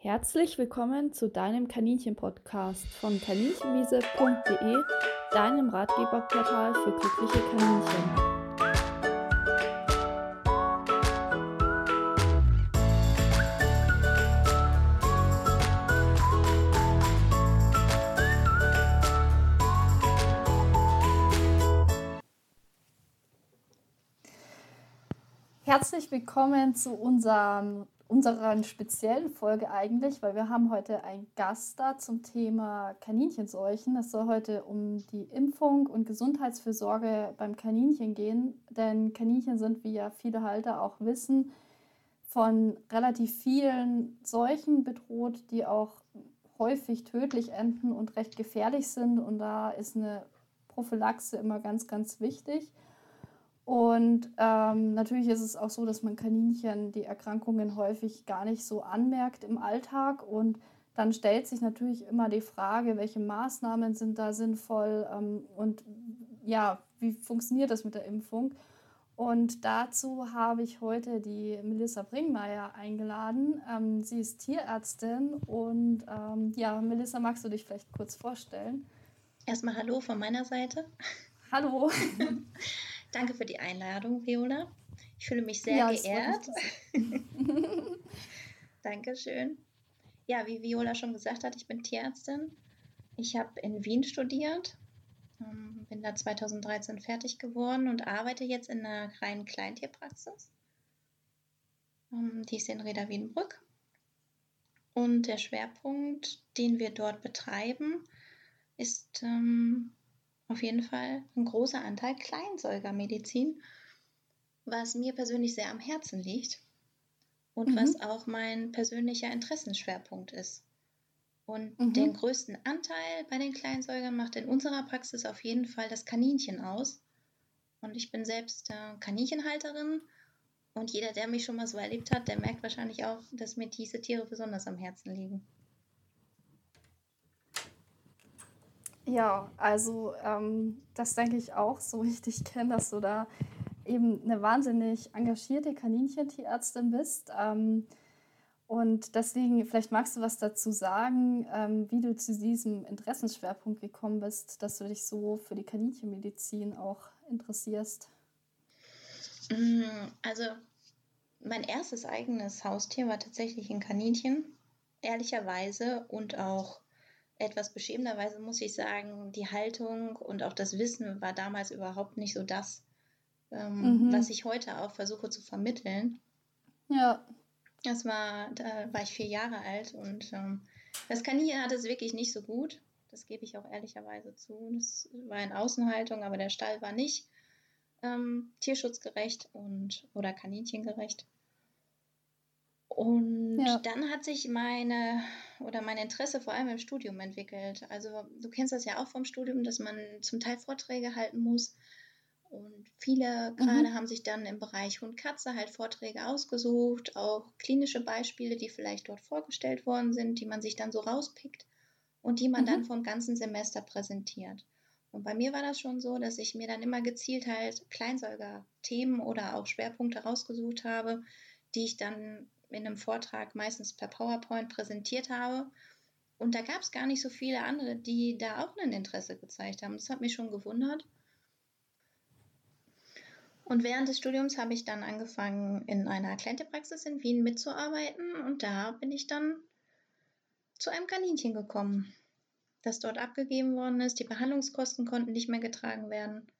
Herzlich willkommen zu deinem Kaninchen-Podcast von kaninchenwiese.de, deinem Ratgeberportal für glückliche Kaninchen. Herzlich willkommen zu unserem, unserer speziellen Folge eigentlich, weil wir haben heute einen Gast da zum Thema Kaninchensseuchen. Es soll heute um die Impfung und Gesundheitsfürsorge beim Kaninchen gehen, denn Kaninchen sind, wie ja viele Halter auch wissen, von relativ vielen Seuchen bedroht, die auch häufig tödlich enden und recht gefährlich sind. Und da ist eine Prophylaxe immer ganz, ganz wichtig. Und ähm, natürlich ist es auch so, dass man Kaninchen die Erkrankungen häufig gar nicht so anmerkt im Alltag. Und dann stellt sich natürlich immer die Frage, welche Maßnahmen sind da sinnvoll ähm, und ja, wie funktioniert das mit der Impfung? Und dazu habe ich heute die Melissa Bringmeier eingeladen. Ähm, sie ist Tierärztin und ähm, ja, Melissa, magst du dich vielleicht kurz vorstellen? Erstmal Hallo von meiner Seite. Hallo. Danke für die Einladung, Viola. Ich fühle mich sehr ja, geehrt. Dankeschön. Ja, wie Viola schon gesagt hat, ich bin Tierärztin. Ich habe in Wien studiert, ähm, bin da 2013 fertig geworden und arbeite jetzt in einer reinen Kleintierpraxis. Ähm, die ist in Reda Wienbrück. Und der Schwerpunkt, den wir dort betreiben, ist ähm, auf jeden Fall ein großer Anteil Kleinsäugermedizin, was mir persönlich sehr am Herzen liegt und mhm. was auch mein persönlicher Interessenschwerpunkt ist. Und mhm. den größten Anteil bei den Kleinsäugern macht in unserer Praxis auf jeden Fall das Kaninchen aus. Und ich bin selbst äh, Kaninchenhalterin. Und jeder, der mich schon mal so erlebt hat, der merkt wahrscheinlich auch, dass mir diese Tiere besonders am Herzen liegen. Ja, also ähm, das denke ich auch, so wie ich dich kenne, dass du da eben eine wahnsinnig engagierte Kaninchentierärztin bist. Ähm, und deswegen, vielleicht magst du was dazu sagen, ähm, wie du zu diesem Interessensschwerpunkt gekommen bist, dass du dich so für die Kaninchenmedizin auch interessierst. Mm, also mein erstes eigenes Haustier war tatsächlich ein Kaninchen, ehrlicherweise und auch etwas beschämenderweise muss ich sagen, die Haltung und auch das Wissen war damals überhaupt nicht so das, ähm, mhm. was ich heute auch versuche zu vermitteln. Ja. Das war, da war ich vier Jahre alt und ähm, das Kaninchen hatte es wirklich nicht so gut. Das gebe ich auch ehrlicherweise zu. Das war in Außenhaltung, aber der Stall war nicht ähm, tierschutzgerecht und oder kaninchengerecht. Und ja. dann hat sich meine oder mein Interesse vor allem im Studium entwickelt. Also du kennst das ja auch vom Studium, dass man zum Teil Vorträge halten muss. Und viele gerade mhm. haben sich dann im Bereich Hund-Katze halt Vorträge ausgesucht, auch klinische Beispiele, die vielleicht dort vorgestellt worden sind, die man sich dann so rauspickt und die man mhm. dann vom ganzen Semester präsentiert. Und bei mir war das schon so, dass ich mir dann immer gezielt halt Kleinsäuger-Themen oder auch Schwerpunkte rausgesucht habe, die ich dann in einem Vortrag meistens per PowerPoint präsentiert habe. Und da gab es gar nicht so viele andere, die da auch ein Interesse gezeigt haben. Das hat mich schon gewundert. Und während des Studiums habe ich dann angefangen, in einer Klientepraxis in Wien mitzuarbeiten. Und da bin ich dann zu einem Kaninchen gekommen, das dort abgegeben worden ist. Die Behandlungskosten konnten nicht mehr getragen werden.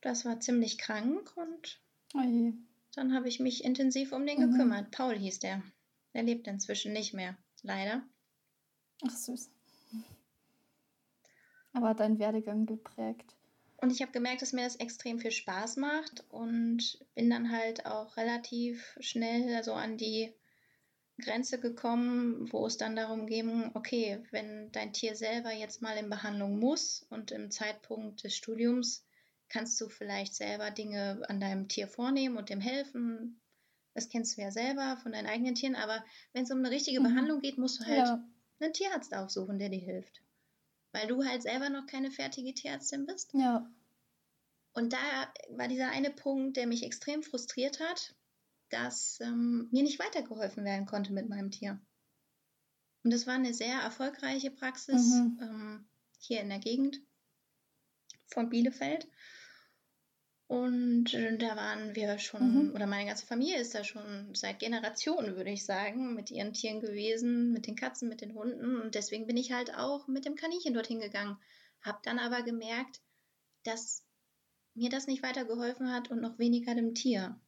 Das war ziemlich krank und Oje. Dann habe ich mich intensiv um den mhm. gekümmert. Paul hieß der. Der lebt inzwischen nicht mehr, leider. Ach süß. Aber hat deinen Werdegang geprägt. Und ich habe gemerkt, dass mir das extrem viel Spaß macht und bin dann halt auch relativ schnell so an die Grenze gekommen, wo es dann darum ging, okay, wenn dein Tier selber jetzt mal in Behandlung muss und im Zeitpunkt des Studiums kannst du vielleicht selber Dinge an deinem Tier vornehmen und dem helfen. Das kennst du ja selber von deinen eigenen Tieren, aber wenn es um eine richtige mhm. Behandlung geht, musst du halt ja. einen Tierarzt aufsuchen, der dir hilft. Weil du halt selber noch keine fertige Tierärztin bist. Ja. Und da war dieser eine Punkt, der mich extrem frustriert hat, dass ähm, mir nicht weitergeholfen werden konnte mit meinem Tier. Und das war eine sehr erfolgreiche Praxis mhm. ähm, hier in der Gegend von Bielefeld. Und äh, da waren wir schon, mhm. oder meine ganze Familie ist da schon seit Generationen, würde ich sagen, mit ihren Tieren gewesen, mit den Katzen, mit den Hunden. Und deswegen bin ich halt auch mit dem Kaninchen dorthin gegangen. Hab dann aber gemerkt, dass mir das nicht weitergeholfen hat und noch weniger dem Tier.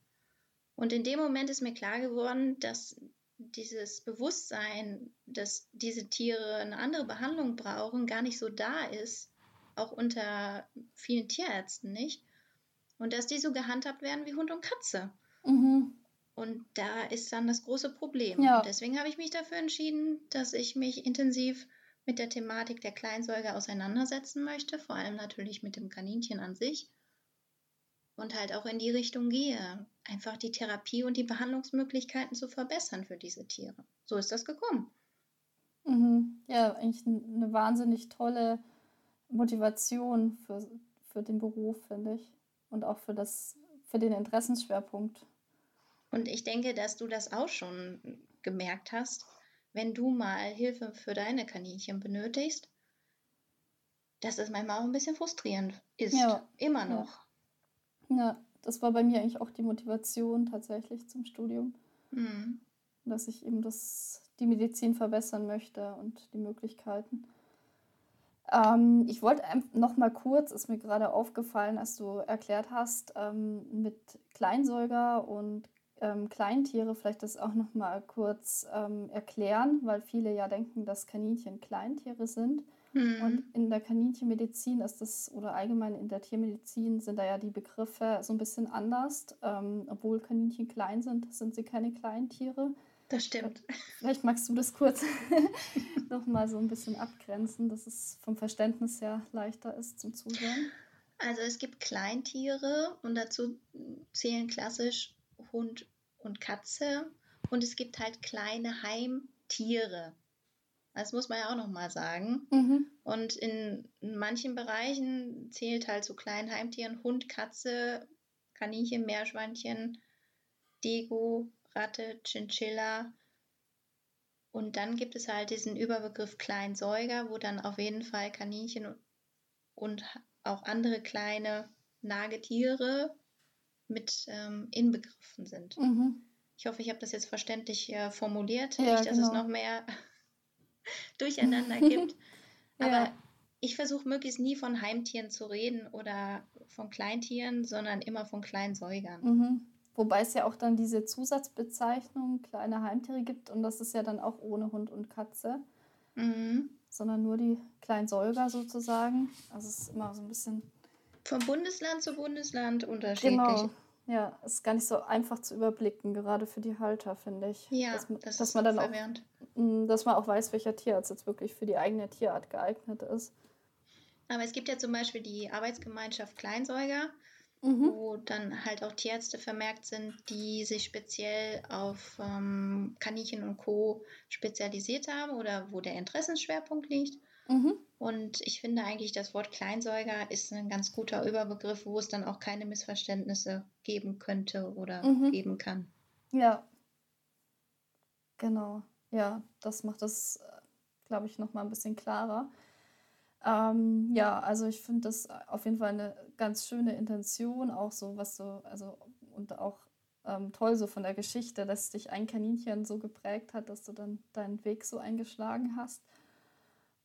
Und in dem Moment ist mir klar geworden, dass dieses Bewusstsein, dass diese Tiere eine andere Behandlung brauchen, gar nicht so da ist, auch unter vielen Tierärzten nicht. Und dass die so gehandhabt werden wie Hund und Katze. Mhm. Und da ist dann das große Problem. Ja. Und deswegen habe ich mich dafür entschieden, dass ich mich intensiv mit der Thematik der Kleinsäuger auseinandersetzen möchte, vor allem natürlich mit dem Kaninchen an sich und halt auch in die Richtung gehe, einfach die Therapie und die Behandlungsmöglichkeiten zu verbessern für diese Tiere. So ist das gekommen. Mhm. Ja, eigentlich eine wahnsinnig tolle Motivation für, für den Beruf, finde ich. Und auch für, das, für den Interessensschwerpunkt. Und ich denke, dass du das auch schon gemerkt hast, wenn du mal Hilfe für deine Kaninchen benötigst, dass es manchmal auch ein bisschen frustrierend ist. Ja. Immer noch. Ja. ja. das war bei mir eigentlich auch die Motivation tatsächlich zum Studium. Mhm. Dass ich eben das, die Medizin verbessern möchte und die Möglichkeiten. Ähm, ich wollte noch mal kurz, ist mir gerade aufgefallen, als du erklärt hast, ähm, mit Kleinsäuger und ähm, Kleintiere vielleicht das auch noch mal kurz ähm, erklären, weil viele ja denken, dass Kaninchen Kleintiere sind. Mhm. Und in der Kaninchenmedizin ist das, oder allgemein in der Tiermedizin sind da ja die Begriffe so ein bisschen anders. Ähm, obwohl Kaninchen klein sind, sind sie keine Kleintiere. Das stimmt. Vielleicht magst du das kurz noch mal so ein bisschen abgrenzen, dass es vom Verständnis her leichter ist zum Zuhören. Also es gibt Kleintiere und dazu zählen klassisch Hund und Katze. Und es gibt halt kleine Heimtiere. Das muss man ja auch nochmal sagen. Mhm. Und in manchen Bereichen zählt halt zu so kleinen Heimtieren Hund, Katze, Kaninchen, Meerschweinchen, Dego, Ratte, Chinchilla. Und dann gibt es halt diesen Überbegriff Kleinsäuger, wo dann auf jeden Fall Kaninchen und auch andere kleine Nagetiere mit ähm, inbegriffen sind. Mhm. Ich hoffe, ich habe das jetzt verständlich äh, formuliert, ja, nicht, dass genau. es noch mehr Durcheinander gibt. Aber ja. ich versuche möglichst nie von Heimtieren zu reden oder von Kleintieren, sondern immer von Kleinsäugern. Mhm. Wobei es ja auch dann diese Zusatzbezeichnung kleine Heimtiere gibt und das ist ja dann auch ohne Hund und Katze, mhm. sondern nur die Kleinsäuger sozusagen. Also es ist immer so ein bisschen vom Bundesland zu Bundesland unterschiedlich. Genau. Ja, ist gar nicht so einfach zu überblicken, gerade für die Halter, finde ich. Ja, dass, das dass man dann verwirrend. auch, dass man auch weiß, welcher Tierarzt jetzt wirklich für die eigene Tierart geeignet ist. Aber es gibt ja zum Beispiel die Arbeitsgemeinschaft Kleinsäuger, mhm. wo dann halt auch Tierärzte vermerkt sind, die sich speziell auf ähm, Kaninchen und Co. spezialisiert haben oder wo der Interessensschwerpunkt liegt. Mhm. Und ich finde eigentlich, das Wort Kleinsäuger ist ein ganz guter Überbegriff, wo es dann auch keine Missverständnisse geben könnte oder mhm. geben kann. Ja. Genau. Ja, das macht das, glaube ich, nochmal ein bisschen klarer. Ähm, ja, also ich finde das auf jeden Fall eine ganz schöne Intention, auch so, was so, also und auch ähm, toll so von der Geschichte, dass dich ein Kaninchen so geprägt hat, dass du dann deinen Weg so eingeschlagen hast.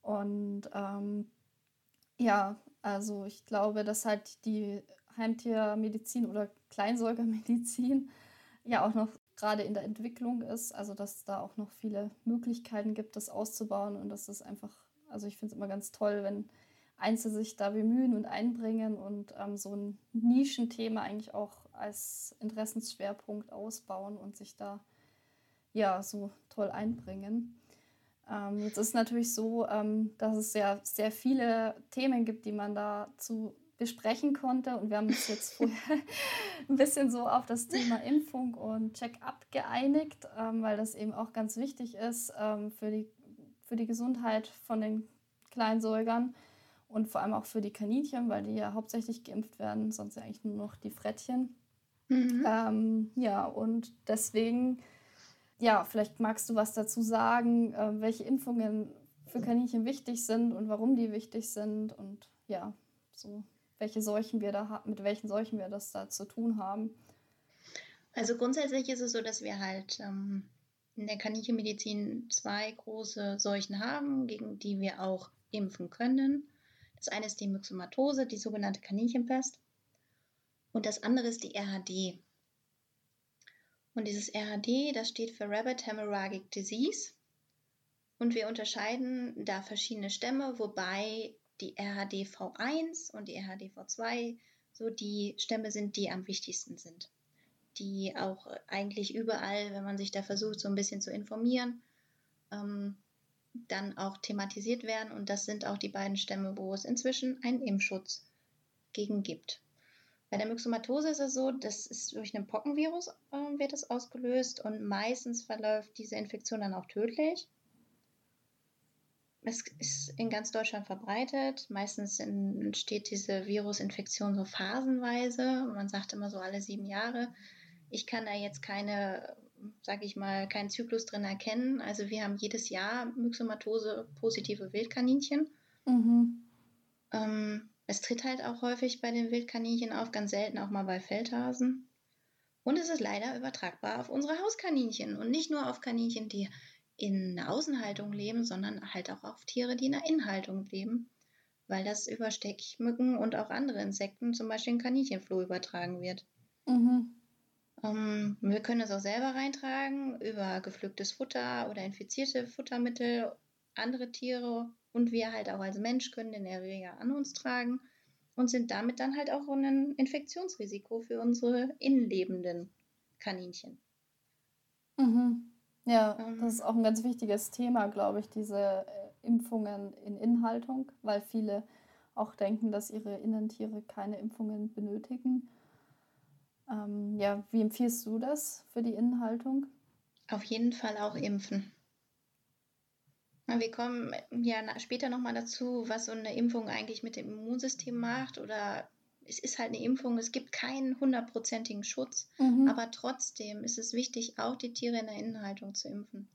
Und ähm, ja, also ich glaube, dass halt die Heimtiermedizin oder Kleinsäugermedizin ja auch noch gerade in der Entwicklung ist, also dass da auch noch viele Möglichkeiten gibt, das auszubauen und das ist einfach, also ich finde es immer ganz toll, wenn Einzelne sich da bemühen und einbringen und ähm, so ein Nischenthema eigentlich auch als Interessensschwerpunkt ausbauen und sich da ja so toll einbringen. Ähm, jetzt ist natürlich so, ähm, dass es ja sehr viele Themen gibt, die man dazu besprechen konnte. Und wir haben uns jetzt vorher ein bisschen so auf das Thema Impfung und Check-up geeinigt, ähm, weil das eben auch ganz wichtig ist ähm, für, die, für die Gesundheit von den Kleinsäugern und vor allem auch für die Kaninchen, weil die ja hauptsächlich geimpft werden, sonst ja eigentlich nur noch die Frettchen. Mhm. Ähm, ja, und deswegen, ja, vielleicht magst du was dazu sagen, äh, welche Impfungen für Kaninchen wichtig sind und warum die wichtig sind und ja, so welche Seuchen wir da mit welchen Seuchen wir das da zu tun haben. Also grundsätzlich ist es so, dass wir halt ähm, in der Kaninchenmedizin zwei große Seuchen haben, gegen die wir auch impfen können. Das eine ist die Myxomatose, die sogenannte Kaninchenpest. Und das andere ist die RHD. Und dieses RHD, das steht für Rabbit Hemorrhagic Disease. Und wir unterscheiden da verschiedene Stämme, wobei die RHDV1 und die RHDV2 so die Stämme sind, die am wichtigsten sind. Die auch eigentlich überall, wenn man sich da versucht, so ein bisschen zu informieren, ähm, dann auch thematisiert werden. Und das sind auch die beiden Stämme, wo es inzwischen einen Impfschutz gegen gibt. Bei der Myxomatose ist es so, das ist durch einen Pockenvirus äh, wird es ausgelöst und meistens verläuft diese Infektion dann auch tödlich. Es ist in ganz Deutschland verbreitet. Meistens entsteht diese Virusinfektion so phasenweise. Man sagt immer so alle sieben Jahre. Ich kann da jetzt keine, sage ich mal, keinen Zyklus drin erkennen. Also wir haben jedes Jahr Myxomatose positive Wildkaninchen. Mhm. Ähm, es tritt halt auch häufig bei den Wildkaninchen auf, ganz selten auch mal bei Feldhasen. Und es ist leider übertragbar auf unsere Hauskaninchen und nicht nur auf Kaninchen, die in der Außenhaltung leben, sondern halt auch auf Tiere, die in der Innenhaltung leben, weil das über Stechmücken und auch andere Insekten, zum Beispiel in Kaninchenfloh, übertragen wird. Mhm. Ähm, wir können es auch selber reintragen über gepflücktes Futter oder infizierte Futtermittel, andere Tiere und wir halt auch als Mensch können den Erreger an uns tragen und sind damit dann halt auch ein Infektionsrisiko für unsere innenlebenden Kaninchen. Mhm. Ja, ähm, das ist auch ein ganz wichtiges Thema, glaube ich, diese äh, Impfungen in Inhaltung, weil viele auch denken, dass ihre Innentiere keine Impfungen benötigen. Ähm, ja, wie empfiehlst du das für die Innenhaltung? Auf jeden Fall auch impfen. Wir kommen ja später nochmal dazu, was so eine Impfung eigentlich mit dem Immunsystem macht oder es ist halt eine Impfung, es gibt keinen hundertprozentigen Schutz, mhm. aber trotzdem ist es wichtig, auch die Tiere in der Innenhaltung zu impfen.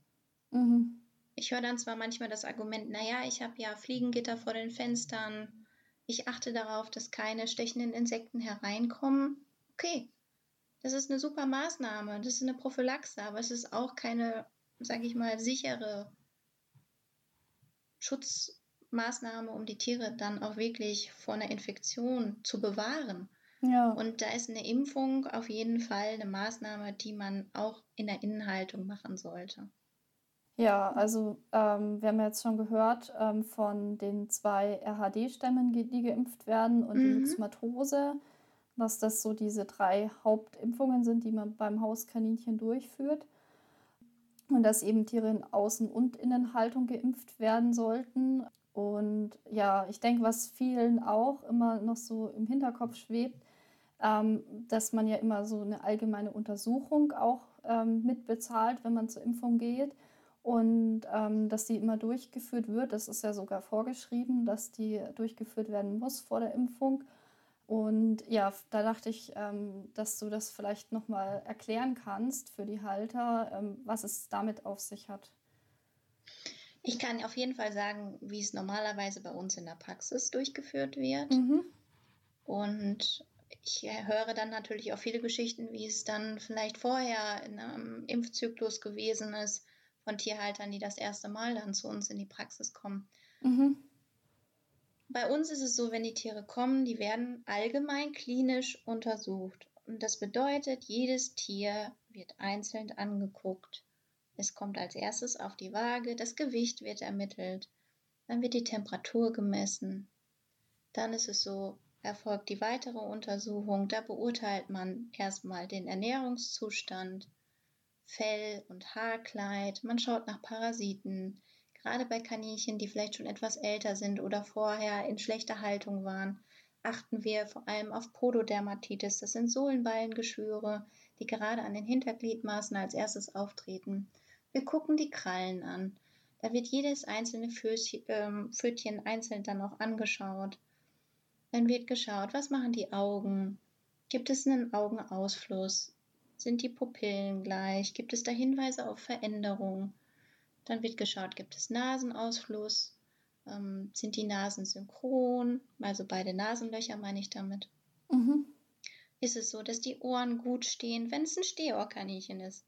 Mhm. Ich höre dann zwar manchmal das Argument, naja, ich habe ja Fliegengitter vor den Fenstern, ich achte darauf, dass keine stechenden Insekten hereinkommen. Okay, das ist eine super Maßnahme, das ist eine Prophylaxe, aber es ist auch keine, sage ich mal, sichere Schutz, Maßnahme, um die Tiere dann auch wirklich vor einer Infektion zu bewahren. Ja. Und da ist eine Impfung auf jeden Fall eine Maßnahme, die man auch in der Innenhaltung machen sollte. Ja, also ähm, wir haben jetzt schon gehört ähm, von den zwei RHD-Stämmen, die geimpft werden und mhm. die Myxomatose, dass das so diese drei Hauptimpfungen sind, die man beim Hauskaninchen durchführt. Und dass eben Tiere in Außen- und Innenhaltung geimpft werden sollten. Und ja, ich denke, was vielen auch immer noch so im Hinterkopf schwebt, ähm, dass man ja immer so eine allgemeine Untersuchung auch ähm, mitbezahlt, wenn man zur Impfung geht. Und ähm, dass die immer durchgeführt wird. Das ist ja sogar vorgeschrieben, dass die durchgeführt werden muss vor der Impfung. Und ja, da dachte ich, ähm, dass du das vielleicht nochmal erklären kannst für die Halter, ähm, was es damit auf sich hat. Ich kann auf jeden Fall sagen, wie es normalerweise bei uns in der Praxis durchgeführt wird. Mhm. Und ich höre dann natürlich auch viele Geschichten, wie es dann vielleicht vorher in einem Impfzyklus gewesen ist von Tierhaltern, die das erste Mal dann zu uns in die Praxis kommen. Mhm. Bei uns ist es so, wenn die Tiere kommen, die werden allgemein klinisch untersucht. Und das bedeutet, jedes Tier wird einzeln angeguckt. Es kommt als erstes auf die Waage, das Gewicht wird ermittelt, dann wird die Temperatur gemessen. Dann ist es so, erfolgt die weitere Untersuchung, da beurteilt man erstmal den Ernährungszustand, Fell- und Haarkleid, man schaut nach Parasiten, gerade bei Kaninchen, die vielleicht schon etwas älter sind oder vorher in schlechter Haltung waren, achten wir vor allem auf Pododermatitis, das sind Sohlenballengeschwüre, die gerade an den Hintergliedmaßen als erstes auftreten. Wir gucken die Krallen an. Da wird jedes einzelne ähm, Pfötchen einzeln dann auch angeschaut. Dann wird geschaut, was machen die Augen, Gibt es einen Augenausfluss? Sind die Pupillen gleich? Gibt es da Hinweise auf Veränderungen? Dann wird geschaut, gibt es Nasenausfluss? Ähm, sind die Nasen synchron? Also beide Nasenlöcher meine ich damit. Mhm. Ist es so, dass die Ohren gut stehen, wenn es ein Stehohrkaninchen ist?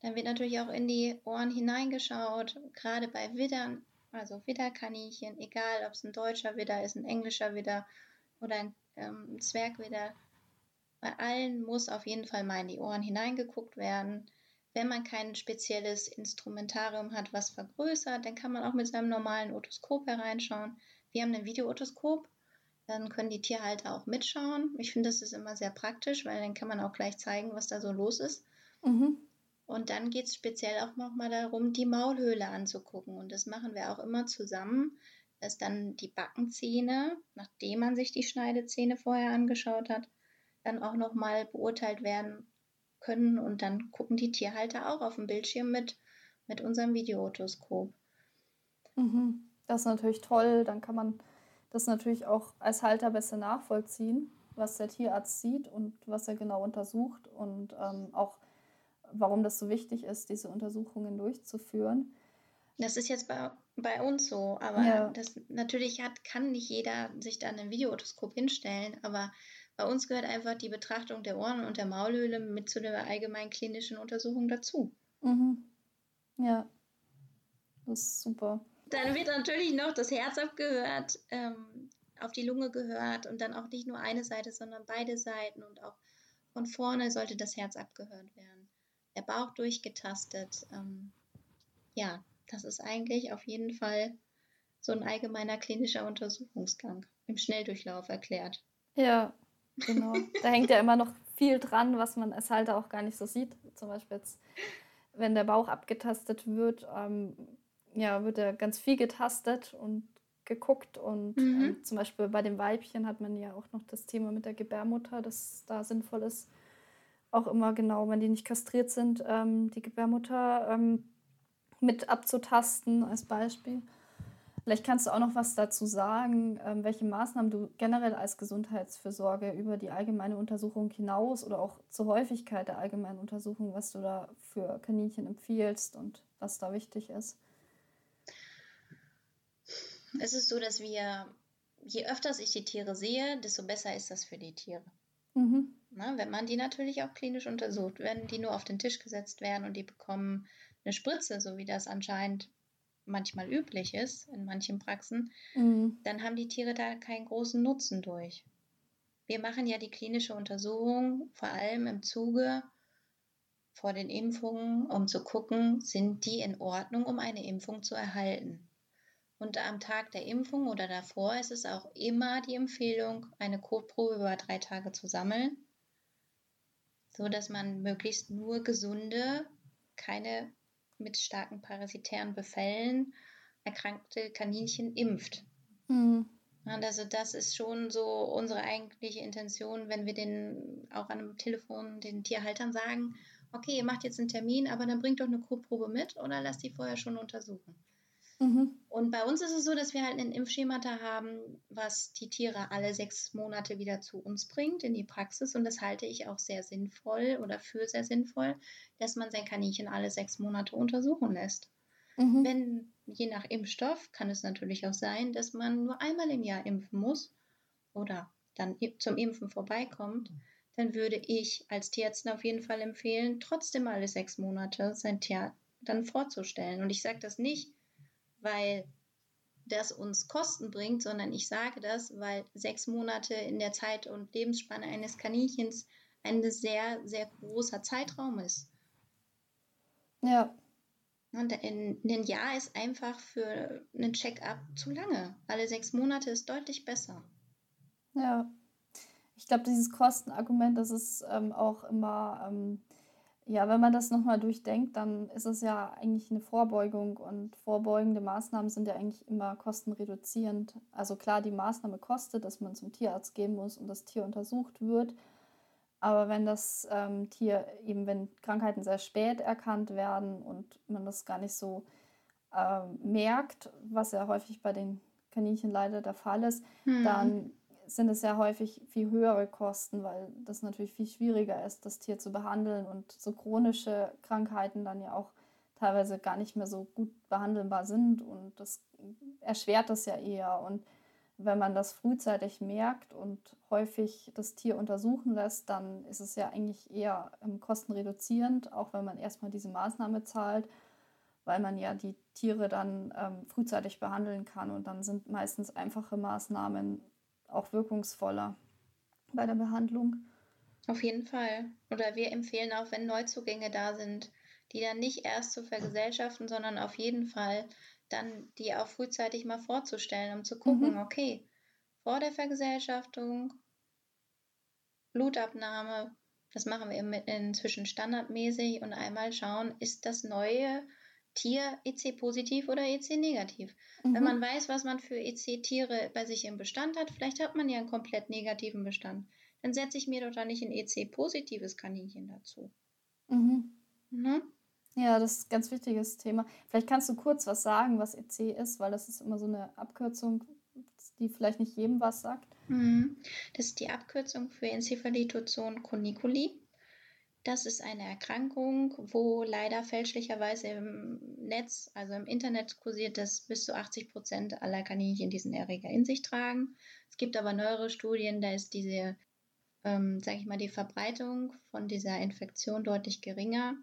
Dann wird natürlich auch in die Ohren hineingeschaut, gerade bei Widdern, also Widderkaninchen, egal ob es ein deutscher Widder ist, ein englischer Widder oder ein ähm, Zwergwidder. Bei allen muss auf jeden Fall mal in die Ohren hineingeguckt werden. Wenn man kein spezielles Instrumentarium hat, was vergrößert, dann kann man auch mit seinem normalen Otoskop hereinschauen. Wir haben ein Videootoskop, dann können die Tierhalter auch mitschauen. Ich finde, das ist immer sehr praktisch, weil dann kann man auch gleich zeigen, was da so los ist. Mhm. Und dann geht es speziell auch nochmal darum, die Maulhöhle anzugucken. Und das machen wir auch immer zusammen, dass dann die Backenzähne, nachdem man sich die Schneidezähne vorher angeschaut hat, dann auch nochmal beurteilt werden können und dann gucken die Tierhalter auch auf dem Bildschirm mit, mit unserem Videootoskop. Mhm. Das ist natürlich toll, dann kann man das natürlich auch als Halter besser nachvollziehen, was der Tierarzt sieht und was er genau untersucht und ähm, auch warum das so wichtig ist, diese Untersuchungen durchzuführen. Das ist jetzt bei, bei uns so, aber ja. das natürlich hat, kann nicht jeder sich da ein Videootoskop hinstellen, aber bei uns gehört einfach die Betrachtung der Ohren und der Maulhöhle mit zu der allgemeinen klinischen Untersuchung dazu. Mhm. Ja, das ist super. Dann wird natürlich noch das Herz abgehört, ähm, auf die Lunge gehört und dann auch nicht nur eine Seite, sondern beide Seiten und auch von vorne sollte das Herz abgehört werden. Der Bauch durchgetastet. Ähm, ja, das ist eigentlich auf jeden Fall so ein allgemeiner klinischer Untersuchungsgang im Schnelldurchlauf erklärt. Ja, Genau. Da hängt ja immer noch viel dran, was man als Halter auch gar nicht so sieht. Zum Beispiel jetzt, wenn der Bauch abgetastet wird, ähm, ja, wird er ganz viel getastet und geguckt. Und mhm. ähm, zum Beispiel bei dem Weibchen hat man ja auch noch das Thema mit der Gebärmutter, das da sinnvoll ist. Auch immer genau, wenn die nicht kastriert sind, ähm, die Gebärmutter ähm, mit abzutasten als Beispiel. Vielleicht kannst du auch noch was dazu sagen, ähm, welche Maßnahmen du generell als Gesundheitsfürsorge über die allgemeine Untersuchung hinaus oder auch zur Häufigkeit der allgemeinen Untersuchung, was du da für Kaninchen empfiehlst und was da wichtig ist. Es ist so, dass wir, je öfter ich die Tiere sehe, desto besser ist das für die Tiere. Mhm. Na, wenn man die natürlich auch klinisch untersucht, wenn die nur auf den Tisch gesetzt werden und die bekommen eine Spritze, so wie das anscheinend manchmal üblich ist in manchen Praxen, mhm. dann haben die Tiere da keinen großen Nutzen durch. Wir machen ja die klinische Untersuchung vor allem im Zuge vor den Impfungen, um zu gucken, sind die in Ordnung, um eine Impfung zu erhalten. Und am Tag der Impfung oder davor ist es auch immer die Empfehlung, eine Kotprobe über drei Tage zu sammeln, so dass man möglichst nur gesunde, keine mit starken parasitären Befällen erkrankte Kaninchen impft. Mhm. Also das ist schon so unsere eigentliche Intention, wenn wir den auch an einem Telefon den Tierhaltern sagen, okay, ihr macht jetzt einen Termin, aber dann bringt doch eine Kotprobe mit oder lasst die vorher schon untersuchen. Mhm. Und bei uns ist es so, dass wir halt ein Impfschemata haben, was die Tiere alle sechs Monate wieder zu uns bringt in die Praxis. Und das halte ich auch sehr sinnvoll oder für sehr sinnvoll, dass man sein Kaninchen alle sechs Monate untersuchen lässt. Mhm. Wenn, je nach Impfstoff, kann es natürlich auch sein, dass man nur einmal im Jahr impfen muss oder dann zum Impfen vorbeikommt. Dann würde ich als Tierärztin auf jeden Fall empfehlen, trotzdem alle sechs Monate sein Tier dann vorzustellen. Und ich sage das nicht, weil das uns Kosten bringt, sondern ich sage das, weil sechs Monate in der Zeit und Lebensspanne eines Kaninchens ein sehr, sehr großer Zeitraum ist. Ja. Und ein, ein Jahr ist einfach für einen Check-up zu lange. Alle sechs Monate ist deutlich besser. Ja. Ich glaube, dieses Kostenargument, das ist ähm, auch immer ähm, ja, wenn man das nochmal durchdenkt, dann ist es ja eigentlich eine Vorbeugung und vorbeugende Maßnahmen sind ja eigentlich immer kostenreduzierend. Also klar, die Maßnahme kostet, dass man zum Tierarzt gehen muss und das Tier untersucht wird. Aber wenn das ähm, Tier eben, wenn Krankheiten sehr spät erkannt werden und man das gar nicht so äh, merkt, was ja häufig bei den Kaninchen leider der Fall ist, hm. dann sind es ja häufig viel höhere Kosten, weil das natürlich viel schwieriger ist, das Tier zu behandeln und so chronische Krankheiten dann ja auch teilweise gar nicht mehr so gut behandelbar sind und das erschwert das ja eher. Und wenn man das frühzeitig merkt und häufig das Tier untersuchen lässt, dann ist es ja eigentlich eher ähm, kostenreduzierend, auch wenn man erstmal diese Maßnahme zahlt, weil man ja die Tiere dann ähm, frühzeitig behandeln kann und dann sind meistens einfache Maßnahmen auch wirkungsvoller bei der Behandlung. Auf jeden Fall. Oder wir empfehlen auch, wenn Neuzugänge da sind, die dann nicht erst zu vergesellschaften, sondern auf jeden Fall dann die auch frühzeitig mal vorzustellen, um zu gucken, mhm. okay, vor der Vergesellschaftung, Blutabnahme, das machen wir inzwischen standardmäßig und einmal schauen, ist das neue Tier EC positiv oder EC negativ. Mhm. Wenn man weiß, was man für EC-Tiere bei sich im Bestand hat, vielleicht hat man ja einen komplett negativen Bestand, dann setze ich mir doch da nicht ein EC-positives Kaninchen dazu. Mhm. Mhm. Ja, das ist ein ganz wichtiges Thema. Vielleicht kannst du kurz was sagen, was EC ist, weil das ist immer so eine Abkürzung, die vielleicht nicht jedem was sagt. Mhm. Das ist die Abkürzung für Enzephalitozoon coniculi. Das ist eine Erkrankung, wo leider fälschlicherweise im Netz, also im Internet kursiert, dass bis zu 80 Prozent aller Kaninchen diesen Erreger in sich tragen. Es gibt aber neuere Studien, da ist diese, ähm, sage ich mal, die Verbreitung von dieser Infektion deutlich geringer.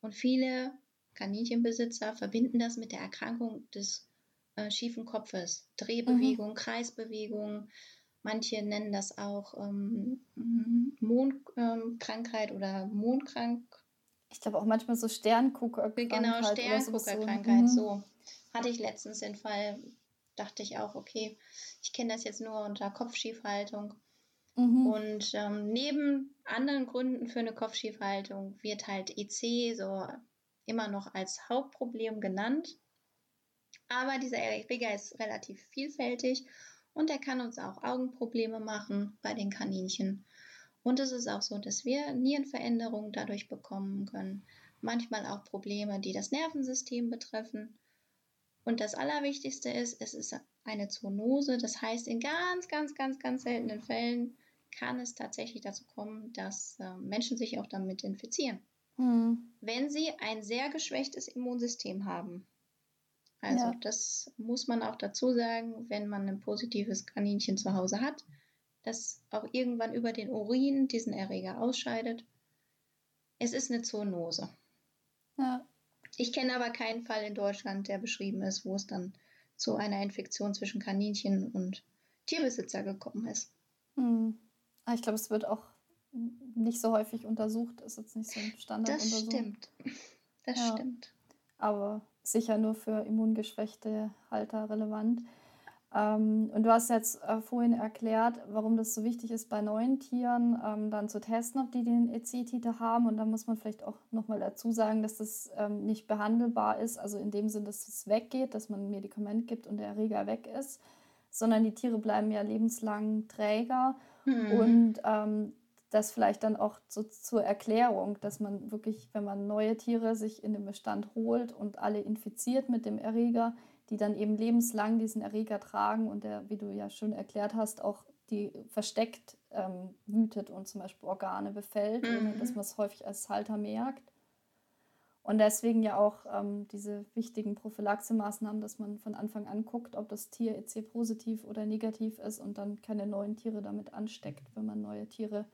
Und viele Kaninchenbesitzer verbinden das mit der Erkrankung des äh, schiefen Kopfes. Drehbewegung, mhm. Kreisbewegung. Manche nennen das auch ähm, Mondkrankheit ähm, oder Mondkrank. Ich glaube auch manchmal so Sternguckerkrankheit. Genau, Sternguckerkrankheit. So. Mhm. so hatte ich letztens den Fall, dachte ich auch, okay, ich kenne das jetzt nur unter Kopfschiefhaltung. Mhm. Und ähm, neben anderen Gründen für eine Kopfschiefhaltung wird halt EC so immer noch als Hauptproblem genannt. Aber dieser Erreger ist relativ vielfältig und er kann uns auch Augenprobleme machen bei den Kaninchen. Und es ist auch so, dass wir Nierenveränderungen dadurch bekommen können. Manchmal auch Probleme, die das Nervensystem betreffen. Und das Allerwichtigste ist, es ist eine Zoonose. Das heißt, in ganz, ganz, ganz, ganz seltenen Fällen kann es tatsächlich dazu kommen, dass äh, Menschen sich auch damit infizieren. Mhm. Wenn sie ein sehr geschwächtes Immunsystem haben. Also ja. das muss man auch dazu sagen, wenn man ein positives Kaninchen zu Hause hat, das auch irgendwann über den Urin diesen Erreger ausscheidet. Es ist eine Zoonose. Ja. Ich kenne aber keinen Fall in Deutschland, der beschrieben ist, wo es dann zu einer Infektion zwischen Kaninchen und Tierbesitzer gekommen ist. Mhm. Ich glaube, es wird auch nicht so häufig untersucht. Ist jetzt nicht so ein Standard. Das stimmt. Das ja. stimmt. Aber sicher nur für immungeschwächte Halter relevant. Ähm, und du hast jetzt äh, vorhin erklärt, warum das so wichtig ist, bei neuen Tieren ähm, dann zu testen, ob die den EC-Titel haben. Und da muss man vielleicht auch nochmal dazu sagen, dass das ähm, nicht behandelbar ist, also in dem Sinn, dass es weggeht, dass man ein Medikament gibt und der Erreger weg ist, sondern die Tiere bleiben ja lebenslang Träger. Mhm. Und ähm, das vielleicht dann auch so zur Erklärung, dass man wirklich, wenn man neue Tiere sich in den Bestand holt und alle infiziert mit dem Erreger, die dann eben lebenslang diesen Erreger tragen und der, wie du ja schon erklärt hast, auch die versteckt ähm, wütet und zum Beispiel Organe befällt, mhm. ohne dass man es häufig als Halter merkt. Und deswegen ja auch ähm, diese wichtigen Prophylaxemaßnahmen, dass man von Anfang an guckt, ob das Tier EC positiv oder negativ ist und dann keine neuen Tiere damit ansteckt, wenn man neue Tiere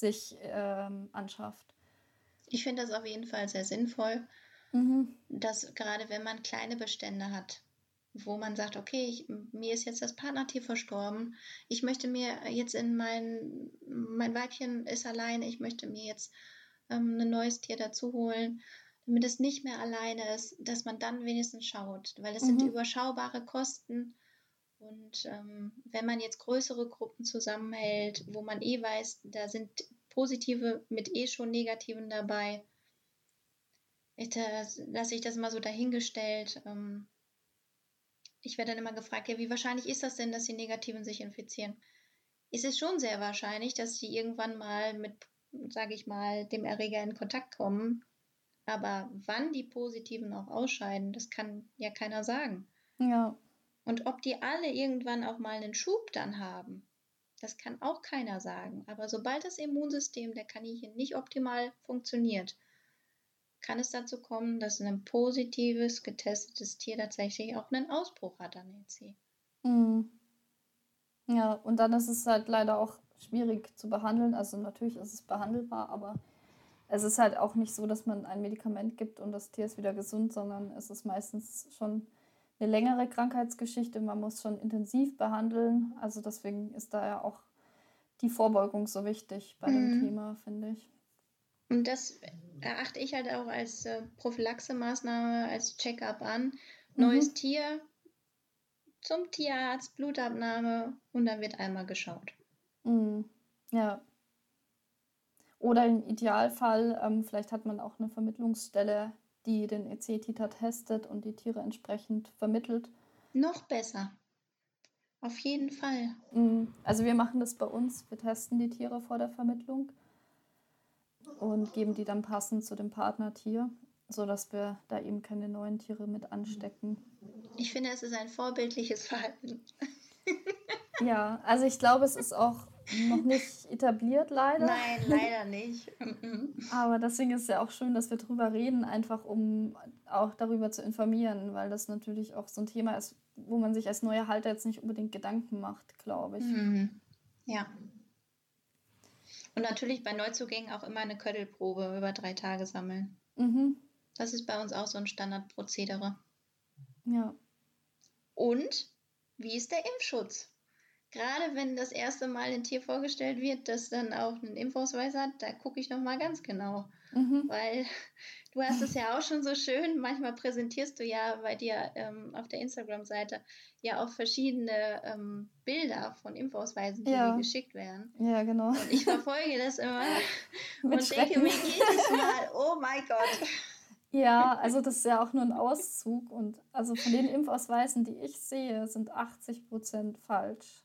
sich ähm, anschafft. Ich finde das auf jeden Fall sehr sinnvoll, mhm. dass gerade wenn man kleine Bestände hat, wo man sagt, okay, ich, mir ist jetzt das Partnertier verstorben, ich möchte mir jetzt in mein, mein Weibchen ist alleine, ich möchte mir jetzt ähm, ein neues Tier dazu holen damit es nicht mehr alleine ist, dass man dann wenigstens schaut, weil es mhm. sind überschaubare Kosten. Und ähm, wenn man jetzt größere Gruppen zusammenhält, wo man eh weiß, da sind positive mit eh schon negativen dabei, lasse ich das mal so dahingestellt. Ähm, ich werde dann immer gefragt, ja, wie wahrscheinlich ist das denn, dass die Negativen sich infizieren? Es ist schon sehr wahrscheinlich, dass sie irgendwann mal mit, sage ich mal, dem Erreger in Kontakt kommen aber wann die Positiven auch ausscheiden, das kann ja keiner sagen. Ja. Und ob die alle irgendwann auch mal einen Schub dann haben, Das kann auch keiner sagen. Aber sobald das Immunsystem der Kaninchen nicht optimal funktioniert, kann es dazu kommen, dass ein positives, getestetes Tier tatsächlich auch einen Ausbruch hat an EC. Mhm. Ja, und dann ist es halt leider auch schwierig zu behandeln. Also natürlich ist es behandelbar, aber es ist halt auch nicht so, dass man ein Medikament gibt und das Tier ist wieder gesund, sondern es ist meistens schon eine längere Krankheitsgeschichte. Man muss schon intensiv behandeln. Also deswegen ist da ja auch die Vorbeugung so wichtig bei dem mhm. Thema, finde ich. Und das erachte ich halt auch als äh, Prophylaxemaßnahme, als Check-up an. Neues mhm. Tier zum Tierarzt, Blutabnahme und dann wird einmal geschaut. Mhm. Ja. Oder im Idealfall, ähm, vielleicht hat man auch eine Vermittlungsstelle, die den EC-Titer testet und die Tiere entsprechend vermittelt. Noch besser. Auf jeden Fall. Mhm. Also wir machen das bei uns. Wir testen die Tiere vor der Vermittlung und geben die dann passend zu dem Partnertier, sodass wir da eben keine neuen Tiere mit anstecken. Ich finde, es ist ein vorbildliches Verhalten. ja, also ich glaube, es ist auch noch nicht etabliert, leider. Nein, leider nicht. Aber deswegen ist es ja auch schön, dass wir darüber reden, einfach um auch darüber zu informieren, weil das natürlich auch so ein Thema ist, wo man sich als neuer Halter jetzt nicht unbedingt Gedanken macht, glaube ich. Mhm. Ja. Und natürlich bei Neuzugängen auch immer eine Köttelprobe über drei Tage sammeln. Mhm. Das ist bei uns auch so ein Standardprozedere. Ja. Und wie ist der Impfschutz? Gerade wenn das erste Mal ein Tier vorgestellt wird, das dann auch einen Impfausweis hat, da gucke ich nochmal ganz genau. Mhm. Weil du hast es ja auch schon so schön, manchmal präsentierst du ja bei dir ähm, auf der Instagram-Seite ja auch verschiedene ähm, Bilder von Impfausweisen, die ja. dir geschickt werden. Ja, genau. Und ich verfolge das immer und denke mir jedes Mal, oh mein Gott. Ja, also das ist ja auch nur ein Auszug und also von den Impfausweisen, die ich sehe, sind 80 Prozent falsch.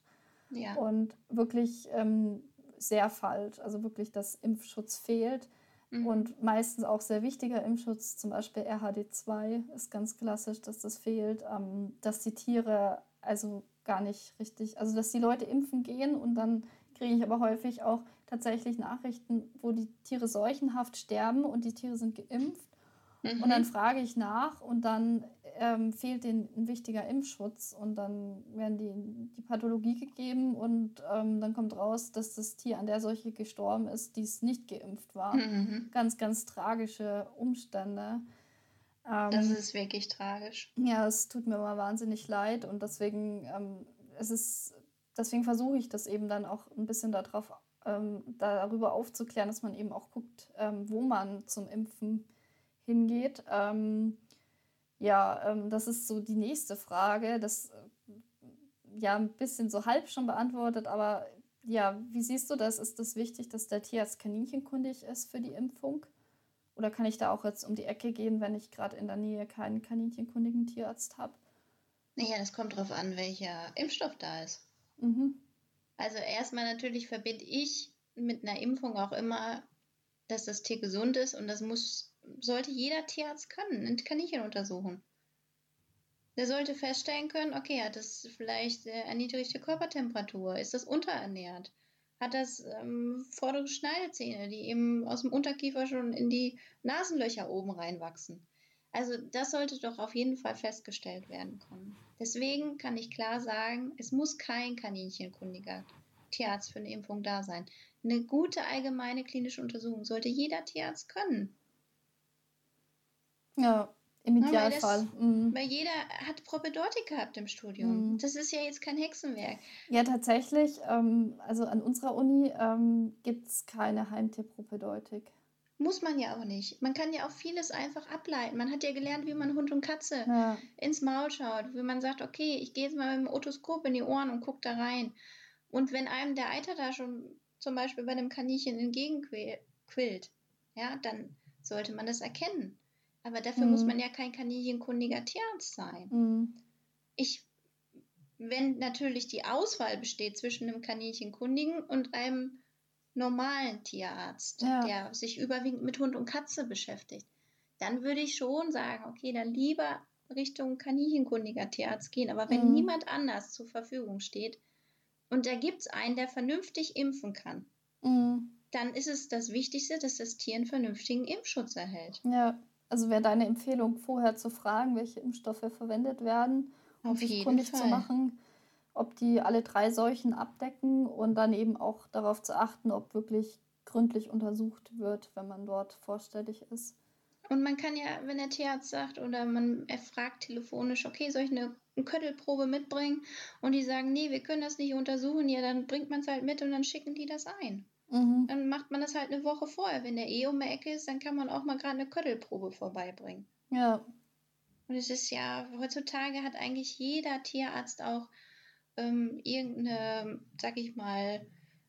Ja. Und wirklich ähm, sehr falsch. Also wirklich, dass Impfschutz fehlt. Mhm. Und meistens auch sehr wichtiger Impfschutz, zum Beispiel RHD2 ist ganz klassisch, dass das fehlt, ähm, dass die Tiere also gar nicht richtig, also dass die Leute impfen gehen und dann kriege ich aber häufig auch tatsächlich Nachrichten, wo die Tiere seuchenhaft sterben und die Tiere sind geimpft. Mhm. Und dann frage ich nach und dann ähm, fehlt ihnen ein wichtiger Impfschutz und dann werden die die Pathologie gegeben und ähm, dann kommt raus, dass das Tier an der Seuche gestorben ist, die es nicht geimpft war. Mhm. Ganz, ganz tragische Umstände. Ähm, das ist wirklich tragisch. Ja, es tut mir immer wahnsinnig leid und deswegen ähm, es ist deswegen versuche ich das eben dann auch ein bisschen darauf ähm, darüber aufzuklären, dass man eben auch guckt, ähm, wo man zum Impfen hingeht. Ähm, ja, ähm, das ist so die nächste Frage. Das äh, ja ein bisschen so halb schon beantwortet, aber ja, wie siehst du das? Ist das wichtig, dass der Tierarzt kaninchenkundig ist für die Impfung? Oder kann ich da auch jetzt um die Ecke gehen, wenn ich gerade in der Nähe keinen kaninchenkundigen Tierarzt habe? Naja, das kommt darauf an, welcher Impfstoff da ist. Mhm. Also erstmal natürlich verbinde ich mit einer Impfung auch immer, dass das Tier gesund ist und das muss sollte jeder Tierarzt können, ein Kaninchen untersuchen. Der sollte feststellen können, okay, hat das vielleicht erniedrigte Körpertemperatur, ist das unterernährt, hat das ähm, vordere Schneidezähne, die eben aus dem Unterkiefer schon in die Nasenlöcher oben reinwachsen. Also das sollte doch auf jeden Fall festgestellt werden können. Deswegen kann ich klar sagen, es muss kein kaninchenkundiger Tierarzt für eine Impfung da sein. Eine gute allgemeine klinische Untersuchung sollte jeder Tierarzt können. Ja, im Idealfall. Ja, weil, das, mhm. weil, jeder hat Propedeutik gehabt im Studium. Mhm. Das ist ja jetzt kein Hexenwerk. Ja, tatsächlich. Ähm, also an unserer Uni ähm, gibt es keine Heimtierpropedeutik. Muss man ja auch nicht. Man kann ja auch vieles einfach ableiten. Man hat ja gelernt, wie man Hund und Katze ja. ins Maul schaut. Wie man sagt, okay, ich gehe jetzt mal mit dem Otoskop in die Ohren und gucke da rein. Und wenn einem der Eiter da schon zum Beispiel bei einem Kaninchen entgegenquillt, ja, dann sollte man das erkennen. Aber dafür mhm. muss man ja kein kaninchenkundiger Tierarzt sein. Mhm. Ich, wenn natürlich die Auswahl besteht zwischen einem kaninchenkundigen und einem normalen Tierarzt, ja. der sich überwiegend mit Hund und Katze beschäftigt, dann würde ich schon sagen, okay, dann lieber Richtung kaninchenkundiger Tierarzt gehen. Aber wenn mhm. niemand anders zur Verfügung steht, und da gibt es einen, der vernünftig impfen kann, mhm. dann ist es das Wichtigste, dass das Tier einen vernünftigen Impfschutz erhält. Ja, also wäre deine Empfehlung, vorher zu fragen, welche Impfstoffe verwendet werden, um Auf sich kundig Fall. zu machen, ob die alle drei Seuchen abdecken und dann eben auch darauf zu achten, ob wirklich gründlich untersucht wird, wenn man dort vorstellig ist. Und man kann ja, wenn der Tierarzt sagt oder man fragt telefonisch, okay, soll ich eine Köttelprobe mitbringen? Und die sagen, nee, wir können das nicht untersuchen, ja, dann bringt man es halt mit und dann schicken die das ein. Mhm. Dann macht man das halt eine Woche vorher. Wenn der eh um die Ecke ist, dann kann man auch mal gerade eine Köttelprobe vorbeibringen. Ja. Und es ist ja, heutzutage hat eigentlich jeder Tierarzt auch ähm, irgendeine, sag ich mal,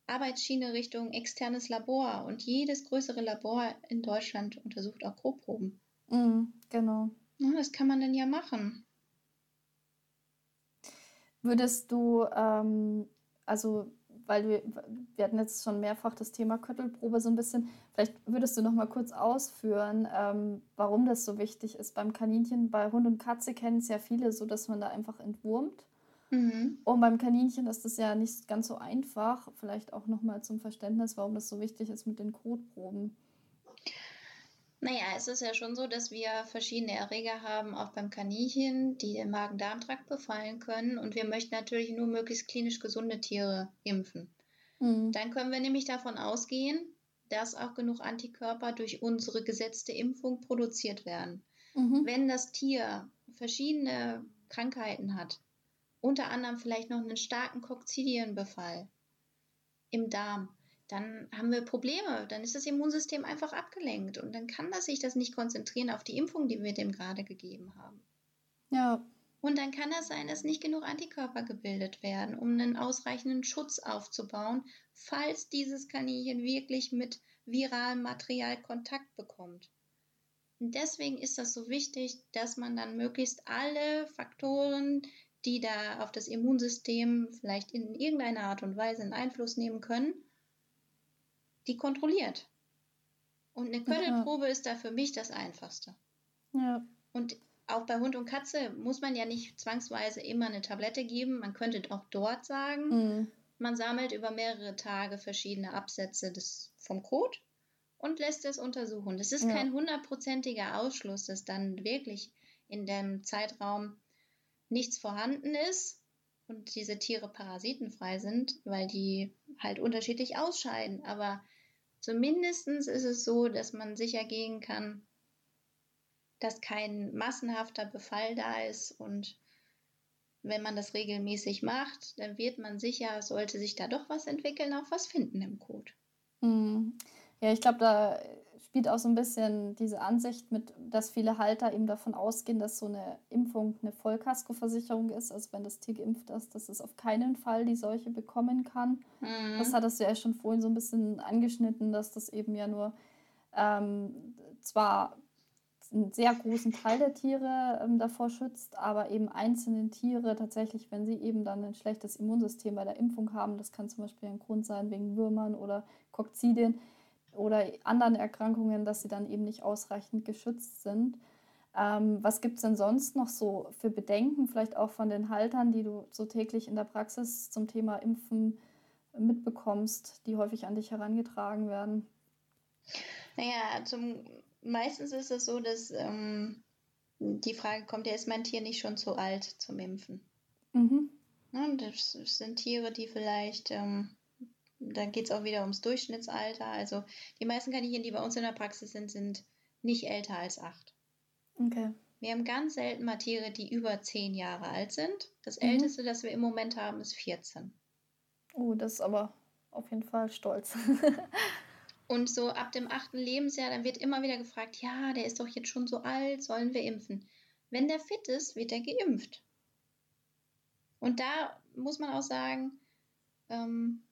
Arbeitsschiene Richtung externes Labor und jedes größere Labor in Deutschland untersucht auch Grobproben. Mhm, genau. Ja, das kann man dann ja machen. Würdest du, ähm, also, weil wir, wir hatten jetzt schon mehrfach das Thema Köttelprobe so ein bisschen, vielleicht würdest du noch mal kurz ausführen, ähm, warum das so wichtig ist beim Kaninchen. Bei Hund und Katze kennen es ja viele so, dass man da einfach entwurmt. Mhm. Und beim Kaninchen ist das ja nicht ganz so einfach. Vielleicht auch nochmal zum Verständnis, warum das so wichtig ist mit den Kotproben. Naja, es ist ja schon so, dass wir verschiedene Erreger haben, auch beim Kaninchen, die den Magen-Darm-Trakt befallen können. Und wir möchten natürlich nur möglichst klinisch gesunde Tiere impfen. Mhm. Dann können wir nämlich davon ausgehen, dass auch genug Antikörper durch unsere gesetzte Impfung produziert werden. Mhm. Wenn das Tier verschiedene Krankheiten hat, unter anderem vielleicht noch einen starken Kokzidienbefall im Darm, dann haben wir Probleme. Dann ist das Immunsystem einfach abgelenkt und dann kann das sich das nicht konzentrieren auf die Impfung, die wir dem gerade gegeben haben. Ja. Und dann kann das sein, dass nicht genug Antikörper gebildet werden, um einen ausreichenden Schutz aufzubauen, falls dieses Kaninchen wirklich mit viralem Material Kontakt bekommt. Und deswegen ist das so wichtig, dass man dann möglichst alle Faktoren, die da auf das Immunsystem vielleicht in irgendeiner Art und Weise einen Einfluss nehmen können, die kontrolliert. Und eine Köttelprobe ja. ist da für mich das Einfachste. Ja. Und auch bei Hund und Katze muss man ja nicht zwangsweise immer eine Tablette geben. Man könnte auch dort sagen, mhm. man sammelt über mehrere Tage verschiedene Absätze des, vom Kot und lässt es untersuchen. Das ist ja. kein hundertprozentiger Ausschluss, dass dann wirklich in dem Zeitraum nichts vorhanden ist und diese Tiere parasitenfrei sind, weil die halt unterschiedlich ausscheiden. Aber zumindest ist es so, dass man sicher gehen kann, dass kein massenhafter Befall da ist und wenn man das regelmäßig macht, dann wird man sicher, sollte sich da doch was entwickeln, auch was finden im Code. Mhm. Ja, ich glaube, da spielt auch so ein bisschen diese Ansicht mit, dass viele Halter eben davon ausgehen, dass so eine Impfung eine Vollkaskoversicherung ist. Also wenn das Tier geimpft ist, dass es auf keinen Fall die Seuche bekommen kann. Mhm. Das hattest du ja schon vorhin so ein bisschen angeschnitten, dass das eben ja nur ähm, zwar einen sehr großen Teil der Tiere ähm, davor schützt, aber eben einzelne Tiere tatsächlich, wenn sie eben dann ein schlechtes Immunsystem bei der Impfung haben, das kann zum Beispiel ein Grund sein wegen Würmern oder Kokzidien, oder anderen Erkrankungen, dass sie dann eben nicht ausreichend geschützt sind. Ähm, was gibt es denn sonst noch so für Bedenken, vielleicht auch von den Haltern, die du so täglich in der Praxis zum Thema Impfen mitbekommst, die häufig an dich herangetragen werden? Naja, zum, meistens ist es so, dass ähm, die Frage kommt, ja, ist mein Tier nicht schon zu alt zum Impfen? Mhm. Ja, das sind Tiere, die vielleicht ähm, da geht es auch wieder ums Durchschnittsalter. Also die meisten Kaninchen, die bei uns in der Praxis sind, sind nicht älter als acht. Okay. Wir haben ganz selten mal Tiere, die über zehn Jahre alt sind. Das mhm. älteste, das wir im Moment haben, ist 14. Oh, das ist aber auf jeden Fall stolz. Und so ab dem achten Lebensjahr, dann wird immer wieder gefragt, ja, der ist doch jetzt schon so alt, sollen wir impfen? Wenn der fit ist, wird er geimpft. Und da muss man auch sagen, ähm,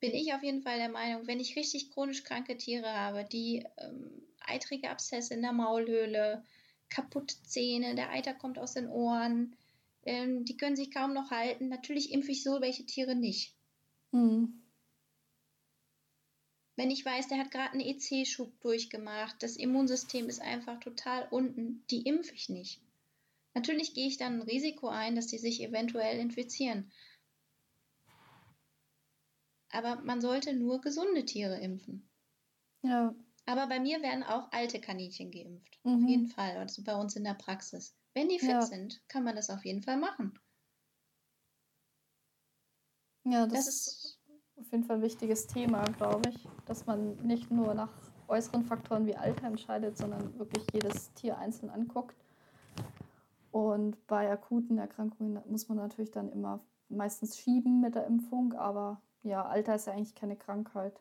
bin ich auf jeden Fall der Meinung, wenn ich richtig chronisch kranke Tiere habe, die ähm, eitrige Abszesse in der Maulhöhle, kaputte Zähne, der Eiter kommt aus den Ohren, ähm, die können sich kaum noch halten. Natürlich impfe ich so welche Tiere nicht. Mhm. Wenn ich weiß, der hat gerade einen EC-Schub durchgemacht, das Immunsystem ist einfach total unten, die impfe ich nicht. Natürlich gehe ich dann ein Risiko ein, dass die sich eventuell infizieren. Aber man sollte nur gesunde Tiere impfen. Ja. Aber bei mir werden auch alte Kaninchen geimpft. Mhm. Auf jeden Fall. Also bei uns in der Praxis. Wenn die fit ja. sind, kann man das auf jeden Fall machen. Ja, das, das ist auf jeden Fall ein wichtiges Thema, glaube ich. Dass man nicht nur nach äußeren Faktoren wie Alter entscheidet, sondern wirklich jedes Tier einzeln anguckt. Und bei akuten Erkrankungen muss man natürlich dann immer meistens schieben mit der Impfung, aber ja, Alter ist ja eigentlich keine Krankheit.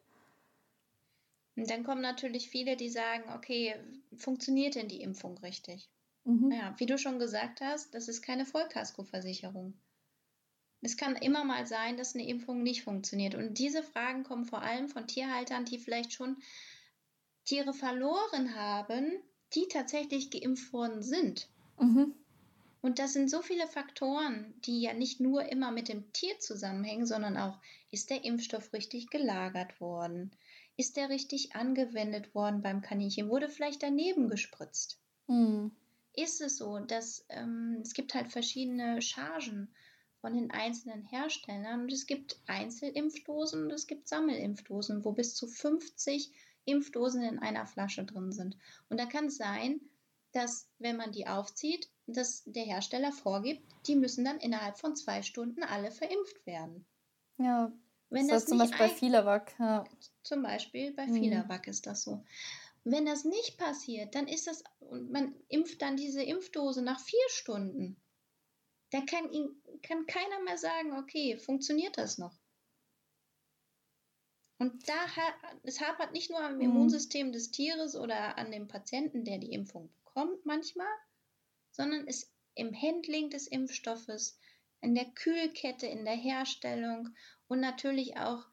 Und dann kommen natürlich viele, die sagen, okay, funktioniert denn die Impfung richtig? Mhm. Ja, wie du schon gesagt hast, das ist keine Vollkaskoversicherung. Es kann immer mal sein, dass eine Impfung nicht funktioniert. Und diese Fragen kommen vor allem von Tierhaltern, die vielleicht schon Tiere verloren haben, die tatsächlich geimpft worden sind. Mhm. Und das sind so viele Faktoren, die ja nicht nur immer mit dem Tier zusammenhängen, sondern auch, ist der Impfstoff richtig gelagert worden? Ist der richtig angewendet worden beim Kaninchen? Wurde vielleicht daneben gespritzt? Mhm. Ist es so, dass ähm, es gibt halt verschiedene Chargen von den einzelnen Herstellern und es gibt Einzelimpfdosen und es gibt Sammelimpfdosen, wo bis zu 50 Impfdosen in einer Flasche drin sind. Und da kann es sein, dass wenn man die aufzieht, dass der Hersteller vorgibt, die müssen dann innerhalb von zwei Stunden alle verimpft werden. Ja. Wenn das, das zum Beispiel bei Filawack. Ja. Zum Beispiel bei mhm. Ist das so. Wenn das nicht passiert, dann ist das, und man impft dann diese Impfdose nach vier Stunden. Da kann, kann keiner mehr sagen, okay, funktioniert das noch? Und da es hapert nicht nur am mhm. Immunsystem des Tieres oder an dem Patienten, der die Impfung bekommt manchmal, sondern es im Handling des Impfstoffes, in der Kühlkette, in der Herstellung und natürlich auch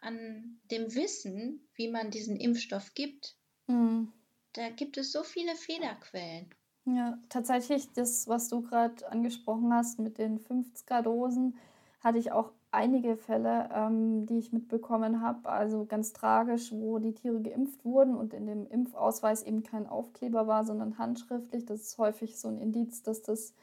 an dem Wissen, wie man diesen Impfstoff gibt. Mhm. Da gibt es so viele Fehlerquellen. Ja, tatsächlich, das, was du gerade angesprochen hast mit den 50er-Dosen, hatte ich auch einige Fälle, ähm, die ich mitbekommen habe. Also ganz tragisch, wo die Tiere geimpft wurden und in dem Impfausweis eben kein Aufkleber war, sondern handschriftlich. Das ist häufig so ein Indiz, dass das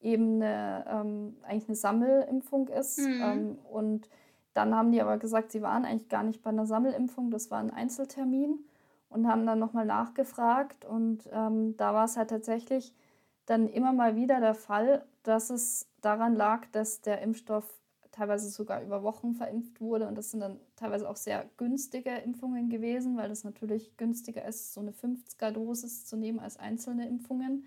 eben eine, ähm, eigentlich eine Sammelimpfung ist. Mhm. Ähm, und dann haben die aber gesagt, sie waren eigentlich gar nicht bei einer Sammelimpfung, das war ein Einzeltermin und haben dann nochmal nachgefragt. Und ähm, da war es halt tatsächlich dann immer mal wieder der Fall, dass es daran lag, dass der Impfstoff teilweise sogar über Wochen verimpft wurde. Und das sind dann teilweise auch sehr günstige Impfungen gewesen, weil das natürlich günstiger ist, so eine 50er-Dosis zu nehmen als einzelne Impfungen.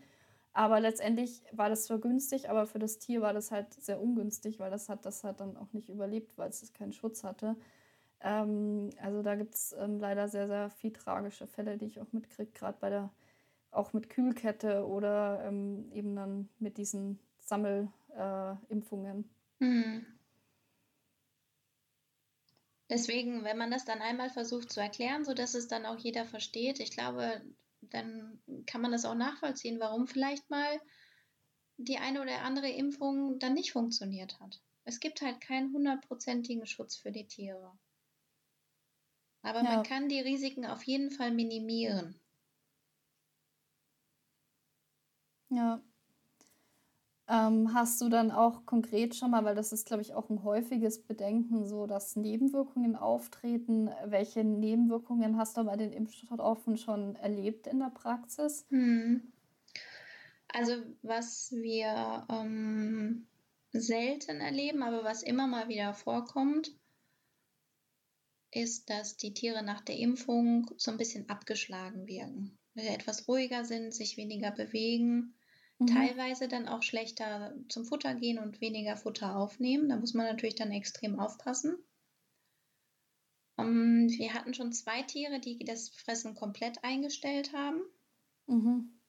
Aber letztendlich war das zwar günstig, aber für das Tier war das halt sehr ungünstig, weil das hat das halt dann auch nicht überlebt, weil es keinen Schutz hatte. Ähm, also da gibt es ähm, leider sehr, sehr viel tragische Fälle, die ich auch mitkriege, gerade bei der, auch mit Kühlkette oder ähm, eben dann mit diesen Sammelimpfungen. Äh, mhm. Deswegen, wenn man das dann einmal versucht zu erklären, sodass es dann auch jeder versteht, ich glaube, dann kann man das auch nachvollziehen, warum vielleicht mal die eine oder andere Impfung dann nicht funktioniert hat. Es gibt halt keinen hundertprozentigen Schutz für die Tiere. Aber ja. man kann die Risiken auf jeden Fall minimieren. Ja, ähm, hast du dann auch konkret schon mal, weil das ist, glaube ich, auch ein häufiges Bedenken, so dass Nebenwirkungen auftreten. Welche Nebenwirkungen hast du bei den Impfstoffen schon erlebt in der Praxis? Hm. Also was wir ähm, selten erleben, aber was immer mal wieder vorkommt, ist, dass die Tiere nach der Impfung so ein bisschen abgeschlagen wirken. Etwas ruhiger sind, sich weniger bewegen Mhm. Teilweise dann auch schlechter zum Futter gehen und weniger Futter aufnehmen. Da muss man natürlich dann extrem aufpassen. Um, ähm, wir hatten schon zwei Tiere, die das Fressen komplett eingestellt haben, mhm.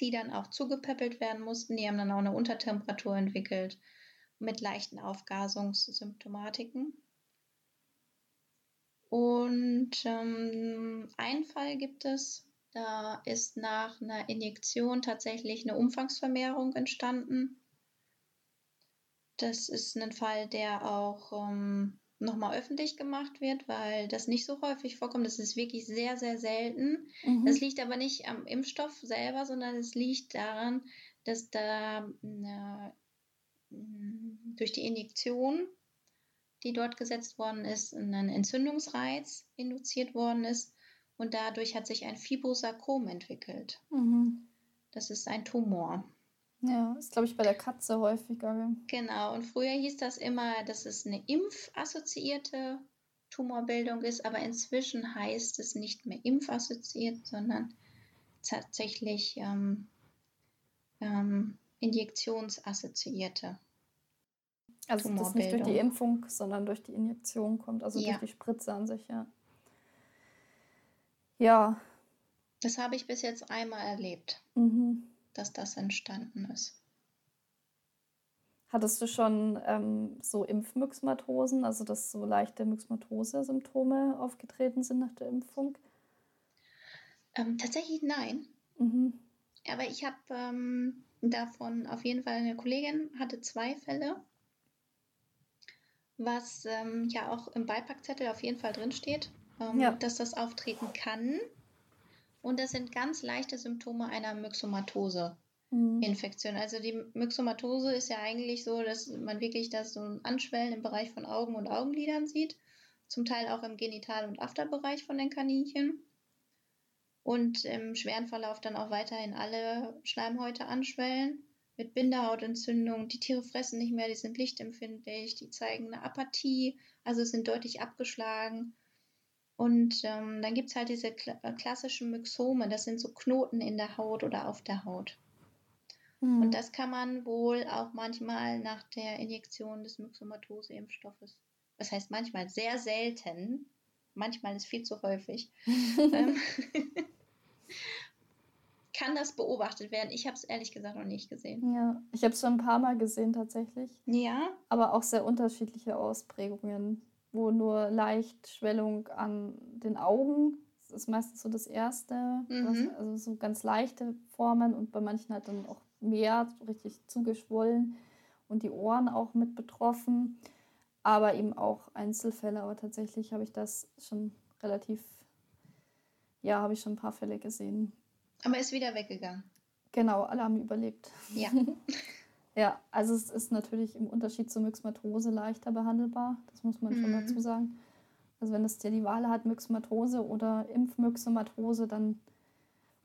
die dann auch zugepäppelt werden mussten. Die haben dann auch eine Untertemperatur entwickelt mit leichten Aufgasungssymptomatiken. Und ähm, einen Fall gibt es, da ist nach einer Injektion tatsächlich eine Umfangsvermehrung entstanden. Das ist ein Fall, der auch ähm, nochmal öffentlich gemacht wird, weil das nicht so häufig vorkommt. Das ist wirklich sehr, sehr selten. Mhm. Das liegt aber nicht am Impfstoff selber, sondern es liegt daran, dass da eine, durch die Injektion die dort gesetzt worden ist, ein Entzündungsreiz induziert worden ist und dadurch hat sich ein Fibrosarkom entwickelt. Mhm. Das ist ein Tumor. Ja, ist, glaube ich, bei der Katze häufiger. Genau, und früher hieß das immer, dass es eine impfassoziierte Tumorbildung ist, aber inzwischen heißt es nicht mehr impfassoziiert, sondern tatsächlich ähm, ähm, injektionsassoziierte. Also das nicht durch die Impfung, sondern durch die Injektion kommt, also ja. durch die Spritze an sich, ja. Ja. Das habe ich bis jetzt einmal erlebt, mhm. dass das entstanden ist. Hattest du schon ähm, so Impfmyxomatosen, also dass so leichte Myxomatose-Symptome aufgetreten sind nach der Impfung? Ähm, tatsächlich nein. Mhm. Aber ich habe ähm, davon auf jeden Fall eine Kollegin, hatte zwei Fälle, was ähm, ja auch im Beipackzettel auf jeden Fall drinsteht, ähm, ja. dass das auftreten kann. Und das sind ganz leichte Symptome einer Myxomatose-Infektion. Mhm. Also die Myxomatose ist ja eigentlich so, dass man wirklich das so ein Anschwellen im Bereich von Augen und Augenlidern sieht, zum Teil auch im Genital- und Afterbereich von den Kaninchen und im schweren Verlauf dann auch weiterhin alle Schleimhäute anschwellen mit Bindehautentzündung. Die Tiere fressen nicht mehr, die sind lichtempfindlich, die zeigen eine Apathie, also sind deutlich abgeschlagen. Und ähm, dann gibt es halt diese kla äh, klassischen Myxome, das sind so Knoten in der Haut oder auf der Haut. Mhm. Und das kann man wohl auch manchmal nach der Injektion des Myxomatose-Impfstoffes, das heißt manchmal sehr selten, manchmal ist viel zu häufig, ähm, kann das beobachtet werden. Ich habe es ehrlich gesagt noch nicht gesehen. Ja, ich habe es schon ein paar Mal gesehen tatsächlich. Ja. Aber auch sehr unterschiedliche Ausprägungen, wo nur leicht Schwellung an den Augen, das ist meistens so das Erste, mhm. was, also so ganz leichte Formen und bei manchen halt dann auch mehr, richtig zugeschwollen und die Ohren auch mit betroffen, aber eben auch Einzelfälle. Aber tatsächlich habe ich das schon relativ, ja, habe ich schon ein paar Fälle gesehen, aber ist wieder weggegangen. Genau, alle haben überlebt. Ja. ja, also es ist natürlich im Unterschied zur Myxomatose leichter behandelbar. Das muss man mhm. schon dazu sagen. Also wenn es dir die Wahl hat, Myxomatose oder Impfmyxomatose, dann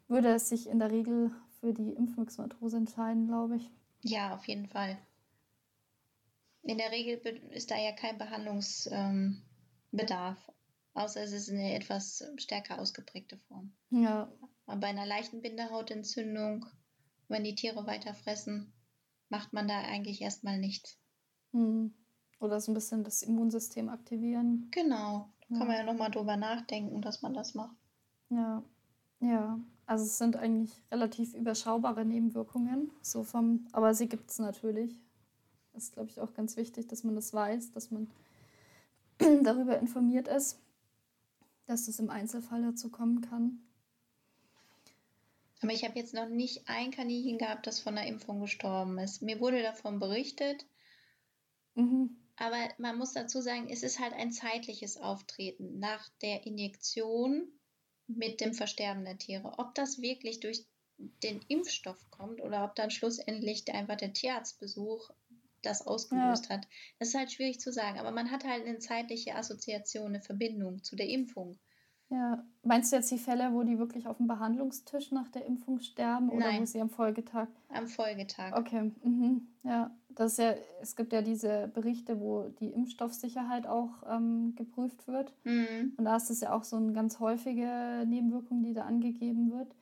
würde es sich in der Regel für die Impfmyxomatose entscheiden, glaube ich. Ja, auf jeden Fall. In der Regel ist da ja kein Behandlungsbedarf, ähm, außer es ist eine etwas stärker ausgeprägte Form. Ja, bei einer leichten Bindehautentzündung, wenn die Tiere weiter fressen, macht man da eigentlich erstmal nichts. Hm. Oder so ein bisschen das Immunsystem aktivieren. Genau. Da ja. kann man ja nochmal drüber nachdenken, dass man das macht. Ja. Ja. Also es sind eigentlich relativ überschaubare Nebenwirkungen. So vom, aber sie gibt es natürlich. Das ist, glaube ich, auch ganz wichtig, dass man das weiß, dass man darüber informiert ist, dass es im Einzelfall dazu kommen kann. Aber ich habe jetzt noch nicht ein Kaninchen gehabt, das von der Impfung gestorben ist. Mir wurde davon berichtet. Mhm. Aber man muss dazu sagen, es ist halt ein zeitliches Auftreten nach der Injektion mit dem Versterben der Tiere. Ob das wirklich durch den Impfstoff kommt oder ob dann schlussendlich einfach der Tierarztbesuch das ausgelöst ja. hat, das ist halt schwierig zu sagen. Aber man hat halt eine zeitliche Assoziation, eine Verbindung zu der Impfung. Ja, meinst du jetzt die Fälle, wo die wirklich auf dem Behandlungstisch nach der Impfung sterben oder Nein. wo sie am Folgetag? Am Folgetag. Okay, mhm. ja, das ist ja, es gibt ja diese Berichte, wo die Impfstoffsicherheit auch ähm, geprüft wird. Mhm. Und da ist es ja auch so eine ganz häufige Nebenwirkung, die da angegeben wird.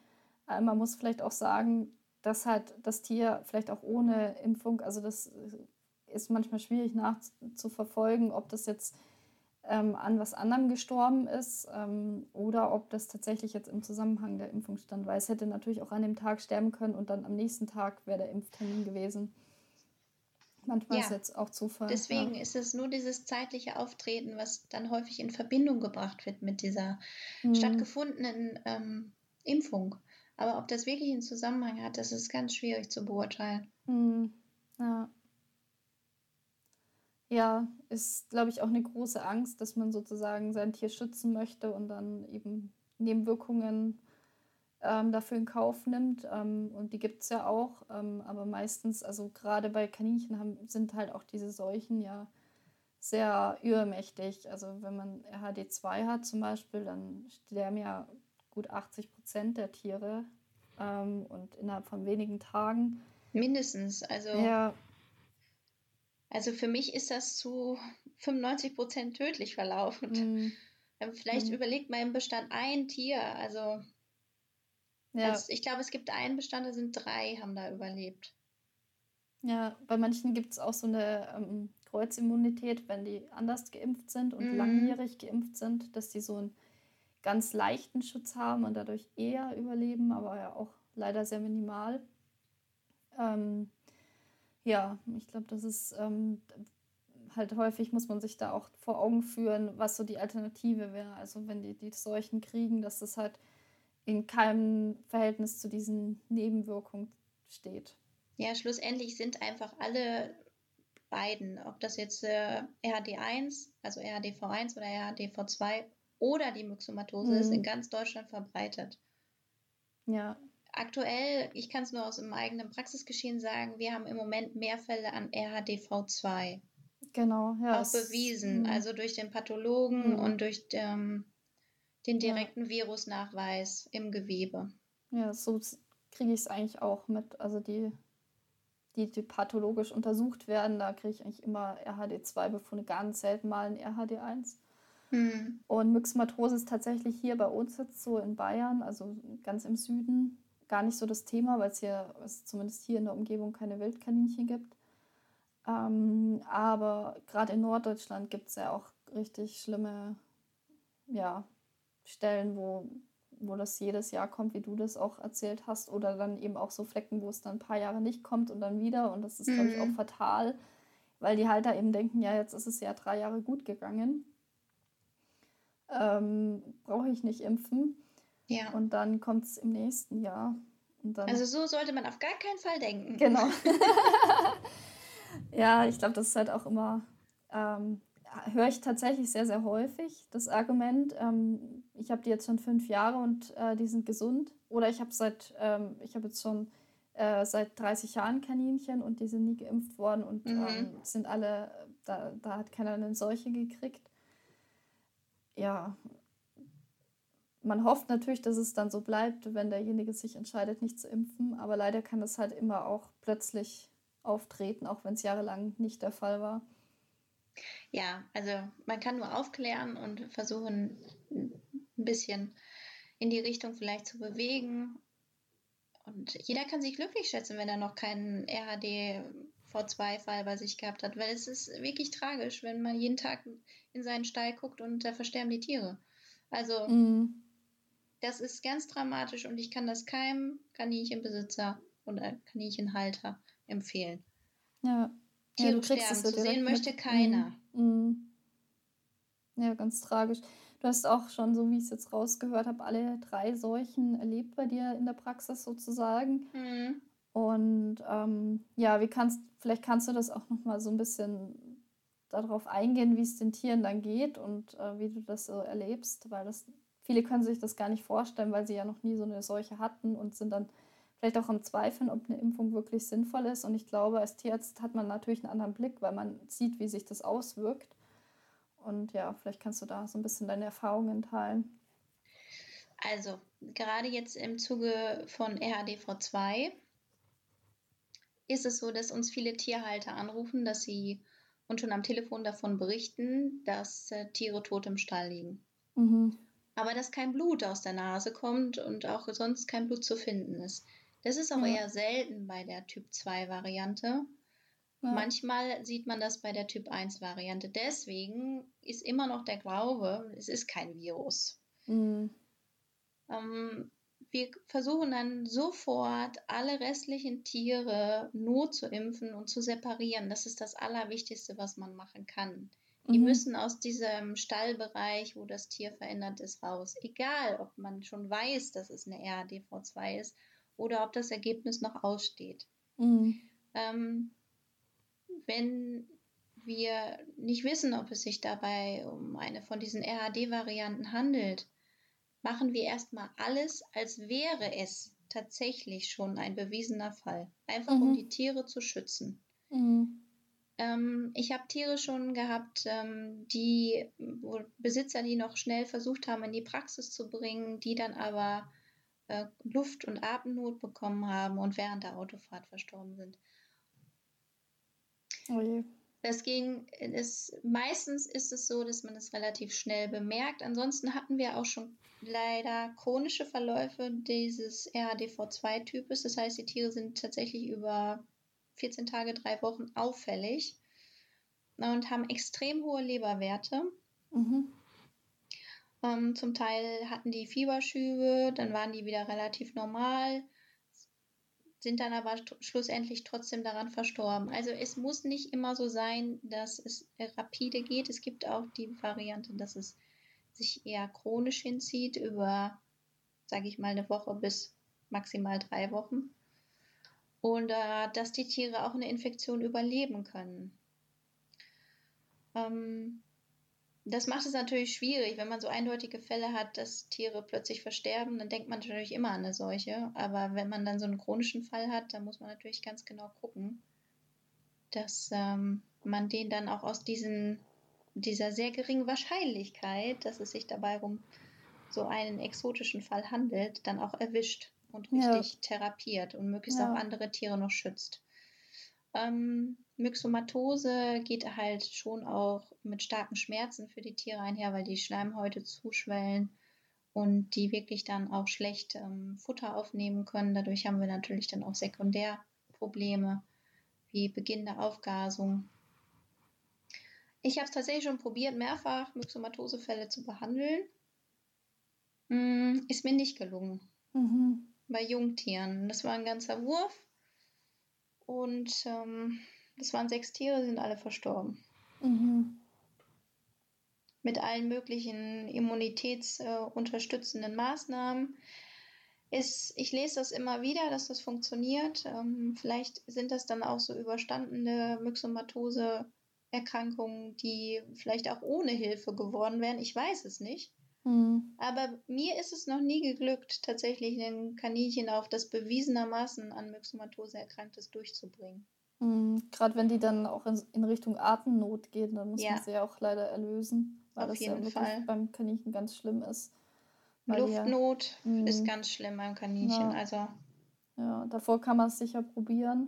Äh, man muss vielleicht auch sagen, dass halt das Tier vielleicht auch ohne Impfung, also das ist manchmal schwierig nachzuverfolgen, ob das jetzt ähm, an was anderem gestorben ist ähm, oder ob das tatsächlich jetzt im Zusammenhang der Impfung stand, weil es hätte natürlich auch an dem Tag sterben können und dann am nächsten Tag wäre der Impftermin gewesen. Manchmal ja, ist jetzt auch Zufall. Deswegen ja. ist es nur dieses zeitliche Auftreten, was dann häufig in Verbindung gebracht wird mit dieser mhm. stattgefundenen ähm, Impfung. Aber ob das wirklich einen Zusammenhang hat, das ist ganz schwierig zu beurteilen. Mhm. Ja ja, ist, glaube ich, auch eine große Angst, dass man sozusagen sein Tier schützen möchte und dann eben Nebenwirkungen ähm, dafür in Kauf nimmt. Ähm, und die gibt es ja auch. Ähm, aber meistens, also gerade bei Kaninchen haben, sind halt auch diese Seuchen ja sehr übermächtig. Also wenn man RHD2 hat zum Beispiel, dann sterben ja gut 80 Prozent der Tiere ähm, und innerhalb von wenigen Tagen. Mindestens. Also, ja. Also für mich ist das zu 95 Prozent tödlich verlaufen. Mhm. Vielleicht mhm. überlegt im Bestand ein Tier. Also, ja. also ich glaube, es gibt einen Bestand, da sind drei, haben da überlebt. Ja, bei manchen gibt es auch so eine ähm, Kreuzimmunität, wenn die anders geimpft sind und mhm. langjährig geimpft sind, dass die so einen ganz leichten Schutz haben und dadurch eher überleben, aber ja auch leider sehr minimal. Ähm, ja, ich glaube, das ist ähm, halt häufig, muss man sich da auch vor Augen führen, was so die Alternative wäre. Also wenn die, die Seuchen kriegen, dass das halt in keinem Verhältnis zu diesen Nebenwirkungen steht. Ja, schlussendlich sind einfach alle beiden, ob das jetzt äh, RHD1, also RHDV1 oder RHDV2 oder die Myxomatose mhm. ist in ganz Deutschland verbreitet. Ja. Aktuell, ich kann es nur aus dem eigenen Praxisgeschehen sagen, wir haben im Moment mehr Fälle an RHDV2. Genau, ja. Auch bewiesen, mh. also durch den Pathologen mh. und durch ähm, den direkten ja. Virusnachweis im Gewebe. Ja, so kriege ich es eigentlich auch mit. Also die die, die pathologisch untersucht werden. Da kriege ich eigentlich immer RHD2-Befunde, ganz selten mal ein RHD1. Mhm. Und Myxomatose ist tatsächlich hier bei uns jetzt so in Bayern, also ganz im Süden, gar nicht so das Thema, weil es hier, es zumindest hier in der Umgebung keine Wildkaninchen gibt. Ähm, aber gerade in Norddeutschland gibt es ja auch richtig schlimme ja, Stellen, wo wo das jedes Jahr kommt, wie du das auch erzählt hast, oder dann eben auch so Flecken, wo es dann ein paar Jahre nicht kommt und dann wieder. Und das ist, mhm. glaube ich, auch mhm. fatal, weil die Halter eben denken, ja, jetzt ist es ja drei Jahre gut gegangen. Ähm, Brauche ich nicht impfen. Ja. Und dann kommt es im nächsten Jahr. also so sollte man auf gar keinen Fall denken. Genau. ja, ich glaube, das ist halt auch immer ähm, höre ich tatsächlich sehr, sehr häufig das Argument, ähm, ich habe die jetzt schon fünf Jahre und äh, die sind gesund. Oder ich habe seit, ähm, ich habe jetzt schon äh, seit 30 Jahren Kaninchen und die sind nie geimpft worden und mhm. ähm, sind alle, da, da hat keiner eine Seuche gekriegt. Ja, man hofft natürlich, dass es dann so bleibt, wenn derjenige sich entscheidet, nicht zu impfen. Aber leider kann das halt immer auch plötzlich auftreten, auch wenn es jahrelang nicht der Fall war. Ja, also man kann nur aufklären und versuchen, ein bisschen in die Richtung vielleicht zu bewegen. Und jeder kann sich glücklich schätzen, wenn er noch keinen RHD V2-Fall bei sich gehabt hat, weil es ist wirklich tragisch, wenn man jeden Tag in seinen Stall guckt und da versterben die Tiere. Also mhm. Das ist ganz dramatisch und ich kann das keinem Kaninchenbesitzer oder Kaninchenhalter empfehlen. Ja. Tiere ja, sterben zu sehen möchte keiner. Mhm. Ja, ganz tragisch. Du hast auch schon, so wie ich es jetzt rausgehört habe, alle drei Seuchen erlebt bei dir in der Praxis sozusagen. Mhm. Und ähm, ja, wie kannst, vielleicht kannst du das auch noch mal so ein bisschen darauf eingehen, wie es den Tieren dann geht und äh, wie du das so erlebst, weil das viele können sich das gar nicht vorstellen, weil sie ja noch nie so eine Seuche hatten und sind dann vielleicht auch am Zweifeln, ob eine Impfung wirklich sinnvoll ist. Und ich glaube, als Tierarzt hat man natürlich einen anderen Blick, weil man sieht, wie sich das auswirkt. Und ja, vielleicht kannst du da so ein bisschen deine Erfahrungen teilen. Also, gerade jetzt im Zuge von RHDV2 ist es so, dass uns viele Tierhalter anrufen, dass sie und schon am Telefon davon berichten, dass äh, Tiere tot im Stall liegen. Mhm. Aber dass kein Blut aus der Nase kommt und auch sonst kein Blut zu finden ist. Das ist auch ja. eher selten bei der Typ 2 Variante. Ja. Manchmal sieht man das bei der Typ 1 Variante. Deswegen ist immer noch der Glaube, es ist kein Virus. Mhm. Ähm, wir versuchen dann sofort alle restlichen Tiere nur zu impfen und zu separieren. Das ist das Allerwichtigste, was man machen kann. Die mhm. müssen aus diesem Stallbereich, wo das Tier verändert ist, raus. Egal, ob man schon weiß, dass es eine RADV2 ist oder ob das Ergebnis noch aussteht. Mhm. Ähm, wenn wir nicht wissen, ob es sich dabei um eine von diesen RAD-Varianten handelt, machen wir erstmal alles, als wäre es tatsächlich schon ein bewiesener Fall. Einfach mhm. um die Tiere zu schützen. Mhm. Ähm, ich habe Tiere schon gehabt, ähm, die, Besitzer, die noch schnell versucht haben, in die Praxis zu bringen, die dann aber äh, Luft- und Atemnot bekommen haben und während der Autofahrt verstorben sind. Oh je. Das ging, ist, meistens ist es so, dass man es relativ schnell bemerkt. Ansonsten hatten wir auch schon leider chronische Verläufe dieses RADV2-Types. Das heißt, die Tiere sind tatsächlich über 14 Tage, drei Wochen auffällig und haben extrem hohe Leberwerte. Mhm. Ähm, zum Teil hatten die Fieberschübe, dann waren die wieder relativ normal sind dann aber schlussendlich trotzdem daran verstorben. Also es muss nicht immer so sein, dass es rapide geht. Es gibt auch die Variante, dass es sich eher chronisch hinzieht über, sage ich mal, eine Woche bis maximal drei Wochen. Und äh, dass die Tiere auch eine Infektion überleben können. Ähm, das macht es natürlich schwierig, wenn man so eindeutige Fälle hat, dass Tiere plötzlich versterben, dann denkt man natürlich immer an eine Seuche. Aber wenn man dann so einen chronischen Fall hat, dann muss man natürlich ganz genau gucken, dass ähm, man den dann auch aus diesen, dieser sehr geringen Wahrscheinlichkeit, dass es sich dabei um so einen exotischen Fall handelt, dann auch erwischt und richtig ja. therapiert und möglichst ja. auch andere Tiere noch schützt. Ähm, Myxomatose geht halt schon auch mit starken Schmerzen für die Tiere einher, weil die Schleimhäute zuschwellen und die wirklich dann auch schlecht ähm, Futter aufnehmen können. Dadurch haben wir natürlich dann auch Sekundärprobleme wie beginnende Aufgasung. Ich habe es tatsächlich schon probiert, mehrfach Myxomatosefälle zu behandeln. Hm, ist mir nicht gelungen. Mhm. Bei Jungtieren. Das war ein ganzer Wurf. Und ähm, das waren sechs Tiere, sind alle verstorben. Mhm. Mit allen möglichen immunitätsunterstützenden äh, Maßnahmen. Ist, ich lese das immer wieder, dass das funktioniert. Ähm, vielleicht sind das dann auch so überstandene Myxomatose-Erkrankungen, die vielleicht auch ohne Hilfe geworden wären. Ich weiß es nicht. Mhm. Aber mir ist es noch nie geglückt, tatsächlich ein Kaninchen auf das bewiesenermaßen an Myxomatose erkranktes durchzubringen. Mhm. Gerade wenn die dann auch in, Richtung Atemnot gehen, dann muss ja. man sie ja auch leider erlösen, weil auf das ja Fall. beim Kaninchen ganz schlimm ist. Luftnot ja, ist mhm. ganz schlimm beim Kaninchen. Ja. Also ja, davor kann man es sicher probieren,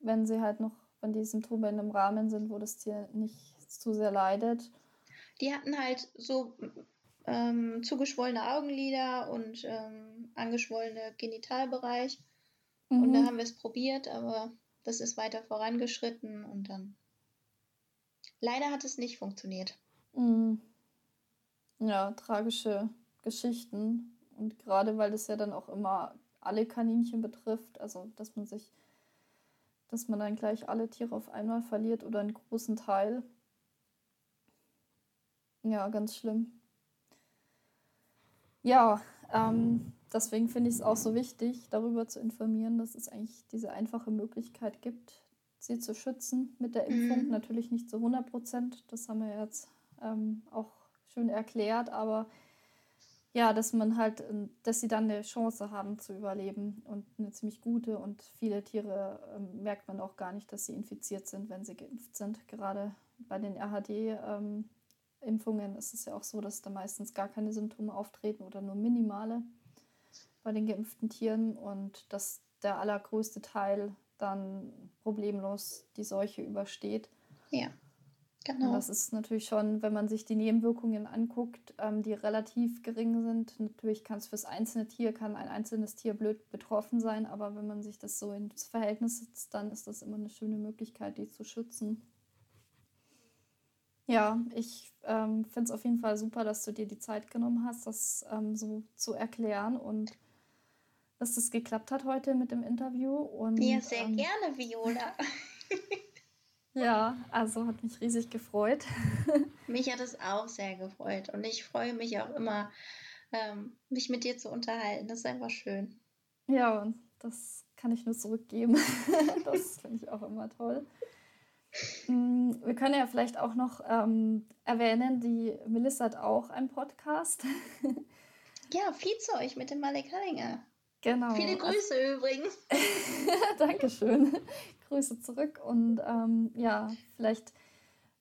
wenn sie halt noch, wenn die Symptome in einem Rahmen sind, wo das Tier nicht zu sehr leidet. Die hatten halt so ähm, zugeschwollene Augenlider und ähm, angeschwollene Genitalbereich. Mhm. Und da haben wir es probiert, aber das ist weiter vorangeschritten und dann. Leider hat es nicht funktioniert. Mhm. Ja, tragische Geschichten. Und gerade weil das ja dann auch immer alle Kaninchen betrifft, also dass man sich, dass man dann gleich alle Tiere auf einmal verliert oder einen großen Teil. Ja, ganz schlimm. Ja, ähm, deswegen finde ich es auch so wichtig, darüber zu informieren, dass es eigentlich diese einfache Möglichkeit gibt, sie zu schützen mit der Impfung. Mhm. Natürlich nicht zu 100 Prozent, das haben wir jetzt ähm, auch schön erklärt, aber ja, dass man halt, ähm, dass sie dann eine Chance haben zu überleben und eine ziemlich gute und viele Tiere ähm, merkt man auch gar nicht, dass sie infiziert sind, wenn sie geimpft sind. Gerade bei den RHD ähm, Impfungen ist es ja auch so, dass da meistens gar keine Symptome auftreten oder nur minimale bei den geimpften Tieren und dass der allergrößte Teil dann problemlos die Seuche übersteht. Ja, genau. Und das ist natürlich schon, wenn man sich die Nebenwirkungen anguckt, ähm, die relativ gering sind. Natürlich kann es fürs einzelne Tier, kann ein einzelnes Tier blöd betroffen sein, aber wenn man sich das so ins Verhältnis setzt, dann ist das immer eine schöne Möglichkeit, die zu schützen. Ja, ich ähm, finde es auf jeden Fall super, dass du dir die Zeit genommen hast, das ähm, so zu erklären und dass das geklappt hat heute mit dem Interview. Und, ja, sehr ähm, gerne, Viola. ja, also hat mich riesig gefreut. mich hat es auch sehr gefreut und ich freue mich auch immer, ähm, mich mit dir zu unterhalten. Das ist einfach schön. Ja, und das kann ich nur zurückgeben. das finde ich auch immer toll. Mm, wir können ja vielleicht auch noch ähm, erwähnen, die Melissa hat auch einen Podcast. ja, Viehzeug mit dem Malik Hallinger. Genau. Viele also Grüße also, übrigens. Dankeschön. Grüße zurück und ähm, ja, vielleicht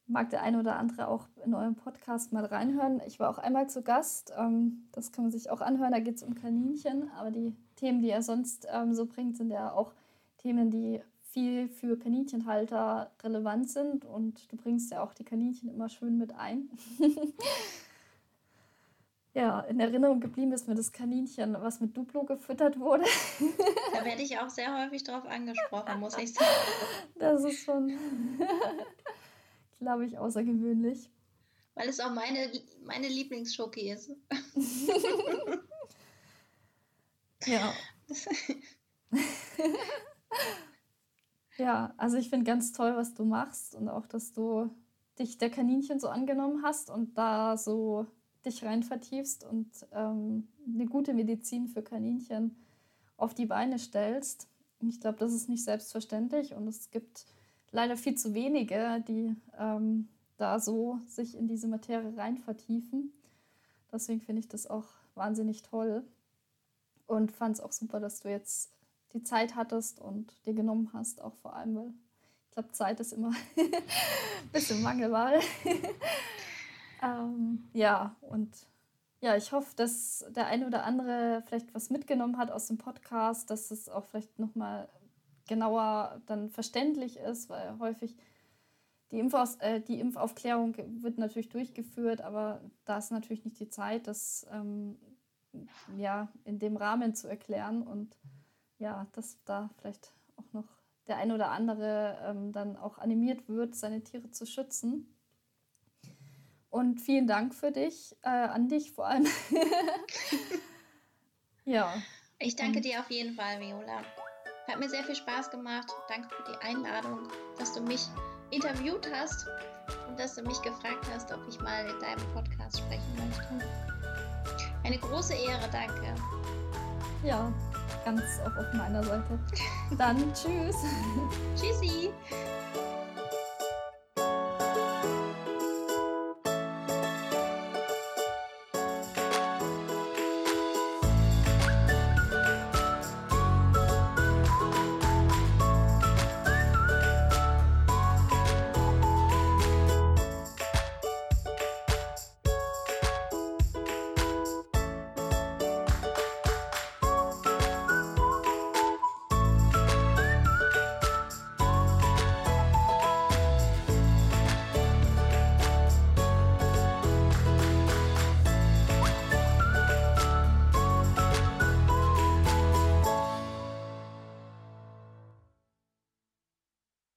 mag der eine oder andere auch in eurem Podcast mal reinhören. Ich war auch einmal zu Gast, ähm, das kann man sich auch anhören, da geht es um Kaninchen, aber die Themen, die er sonst ähm, so bringt, sind ja auch Themen, die viel für Kaninchenhalter relevant sind und du bringst ja auch die Kaninchen immer schön mit ein. ja, in Erinnerung geblieben ist mir das Kaninchen, was mit Duplo gefüttert wurde. da werde ich auch sehr häufig drauf angesprochen, muss ich sagen. Das ist schon, glaube ich, außergewöhnlich. Weil es auch meine, meine Lieblingsschoki ist. ja. Ja, also ich finde ganz toll, was du machst und auch, dass du dich der Kaninchen so angenommen hast und da so dich rein vertiefst und ähm, eine gute Medizin für Kaninchen auf die Beine stellst. ich glaube, das ist nicht selbstverständlich und es gibt leider viel zu wenige, die ähm, da so sich in diese Materie rein vertiefen. Deswegen finde ich das auch wahnsinnig toll und fand es auch super, dass du jetzt die Zeit hattest und dir genommen hast, auch vor allem, weil ich glaube, Zeit ist immer ein bisschen Mangelwahl. ähm, ja, und ja, ich hoffe, dass der eine oder andere vielleicht was mitgenommen hat aus dem Podcast, dass es auch vielleicht nochmal genauer dann verständlich ist, weil häufig die, Impfaus äh, die Impfaufklärung wird natürlich durchgeführt, aber da ist natürlich nicht die Zeit, das ähm, ja, in dem Rahmen zu erklären und ja, dass da vielleicht auch noch der ein oder andere ähm, dann auch animiert wird, seine Tiere zu schützen. Und vielen Dank für dich, äh, an dich vor allem. ja. Ich danke dir auf jeden Fall, Viola. Hat mir sehr viel Spaß gemacht. Danke für die Einladung, dass du mich interviewt hast und dass du mich gefragt hast, ob ich mal in deinem Podcast sprechen möchte. Eine große Ehre, danke. Ja, ganz auf meiner Seite. Dann tschüss. Tschüssi.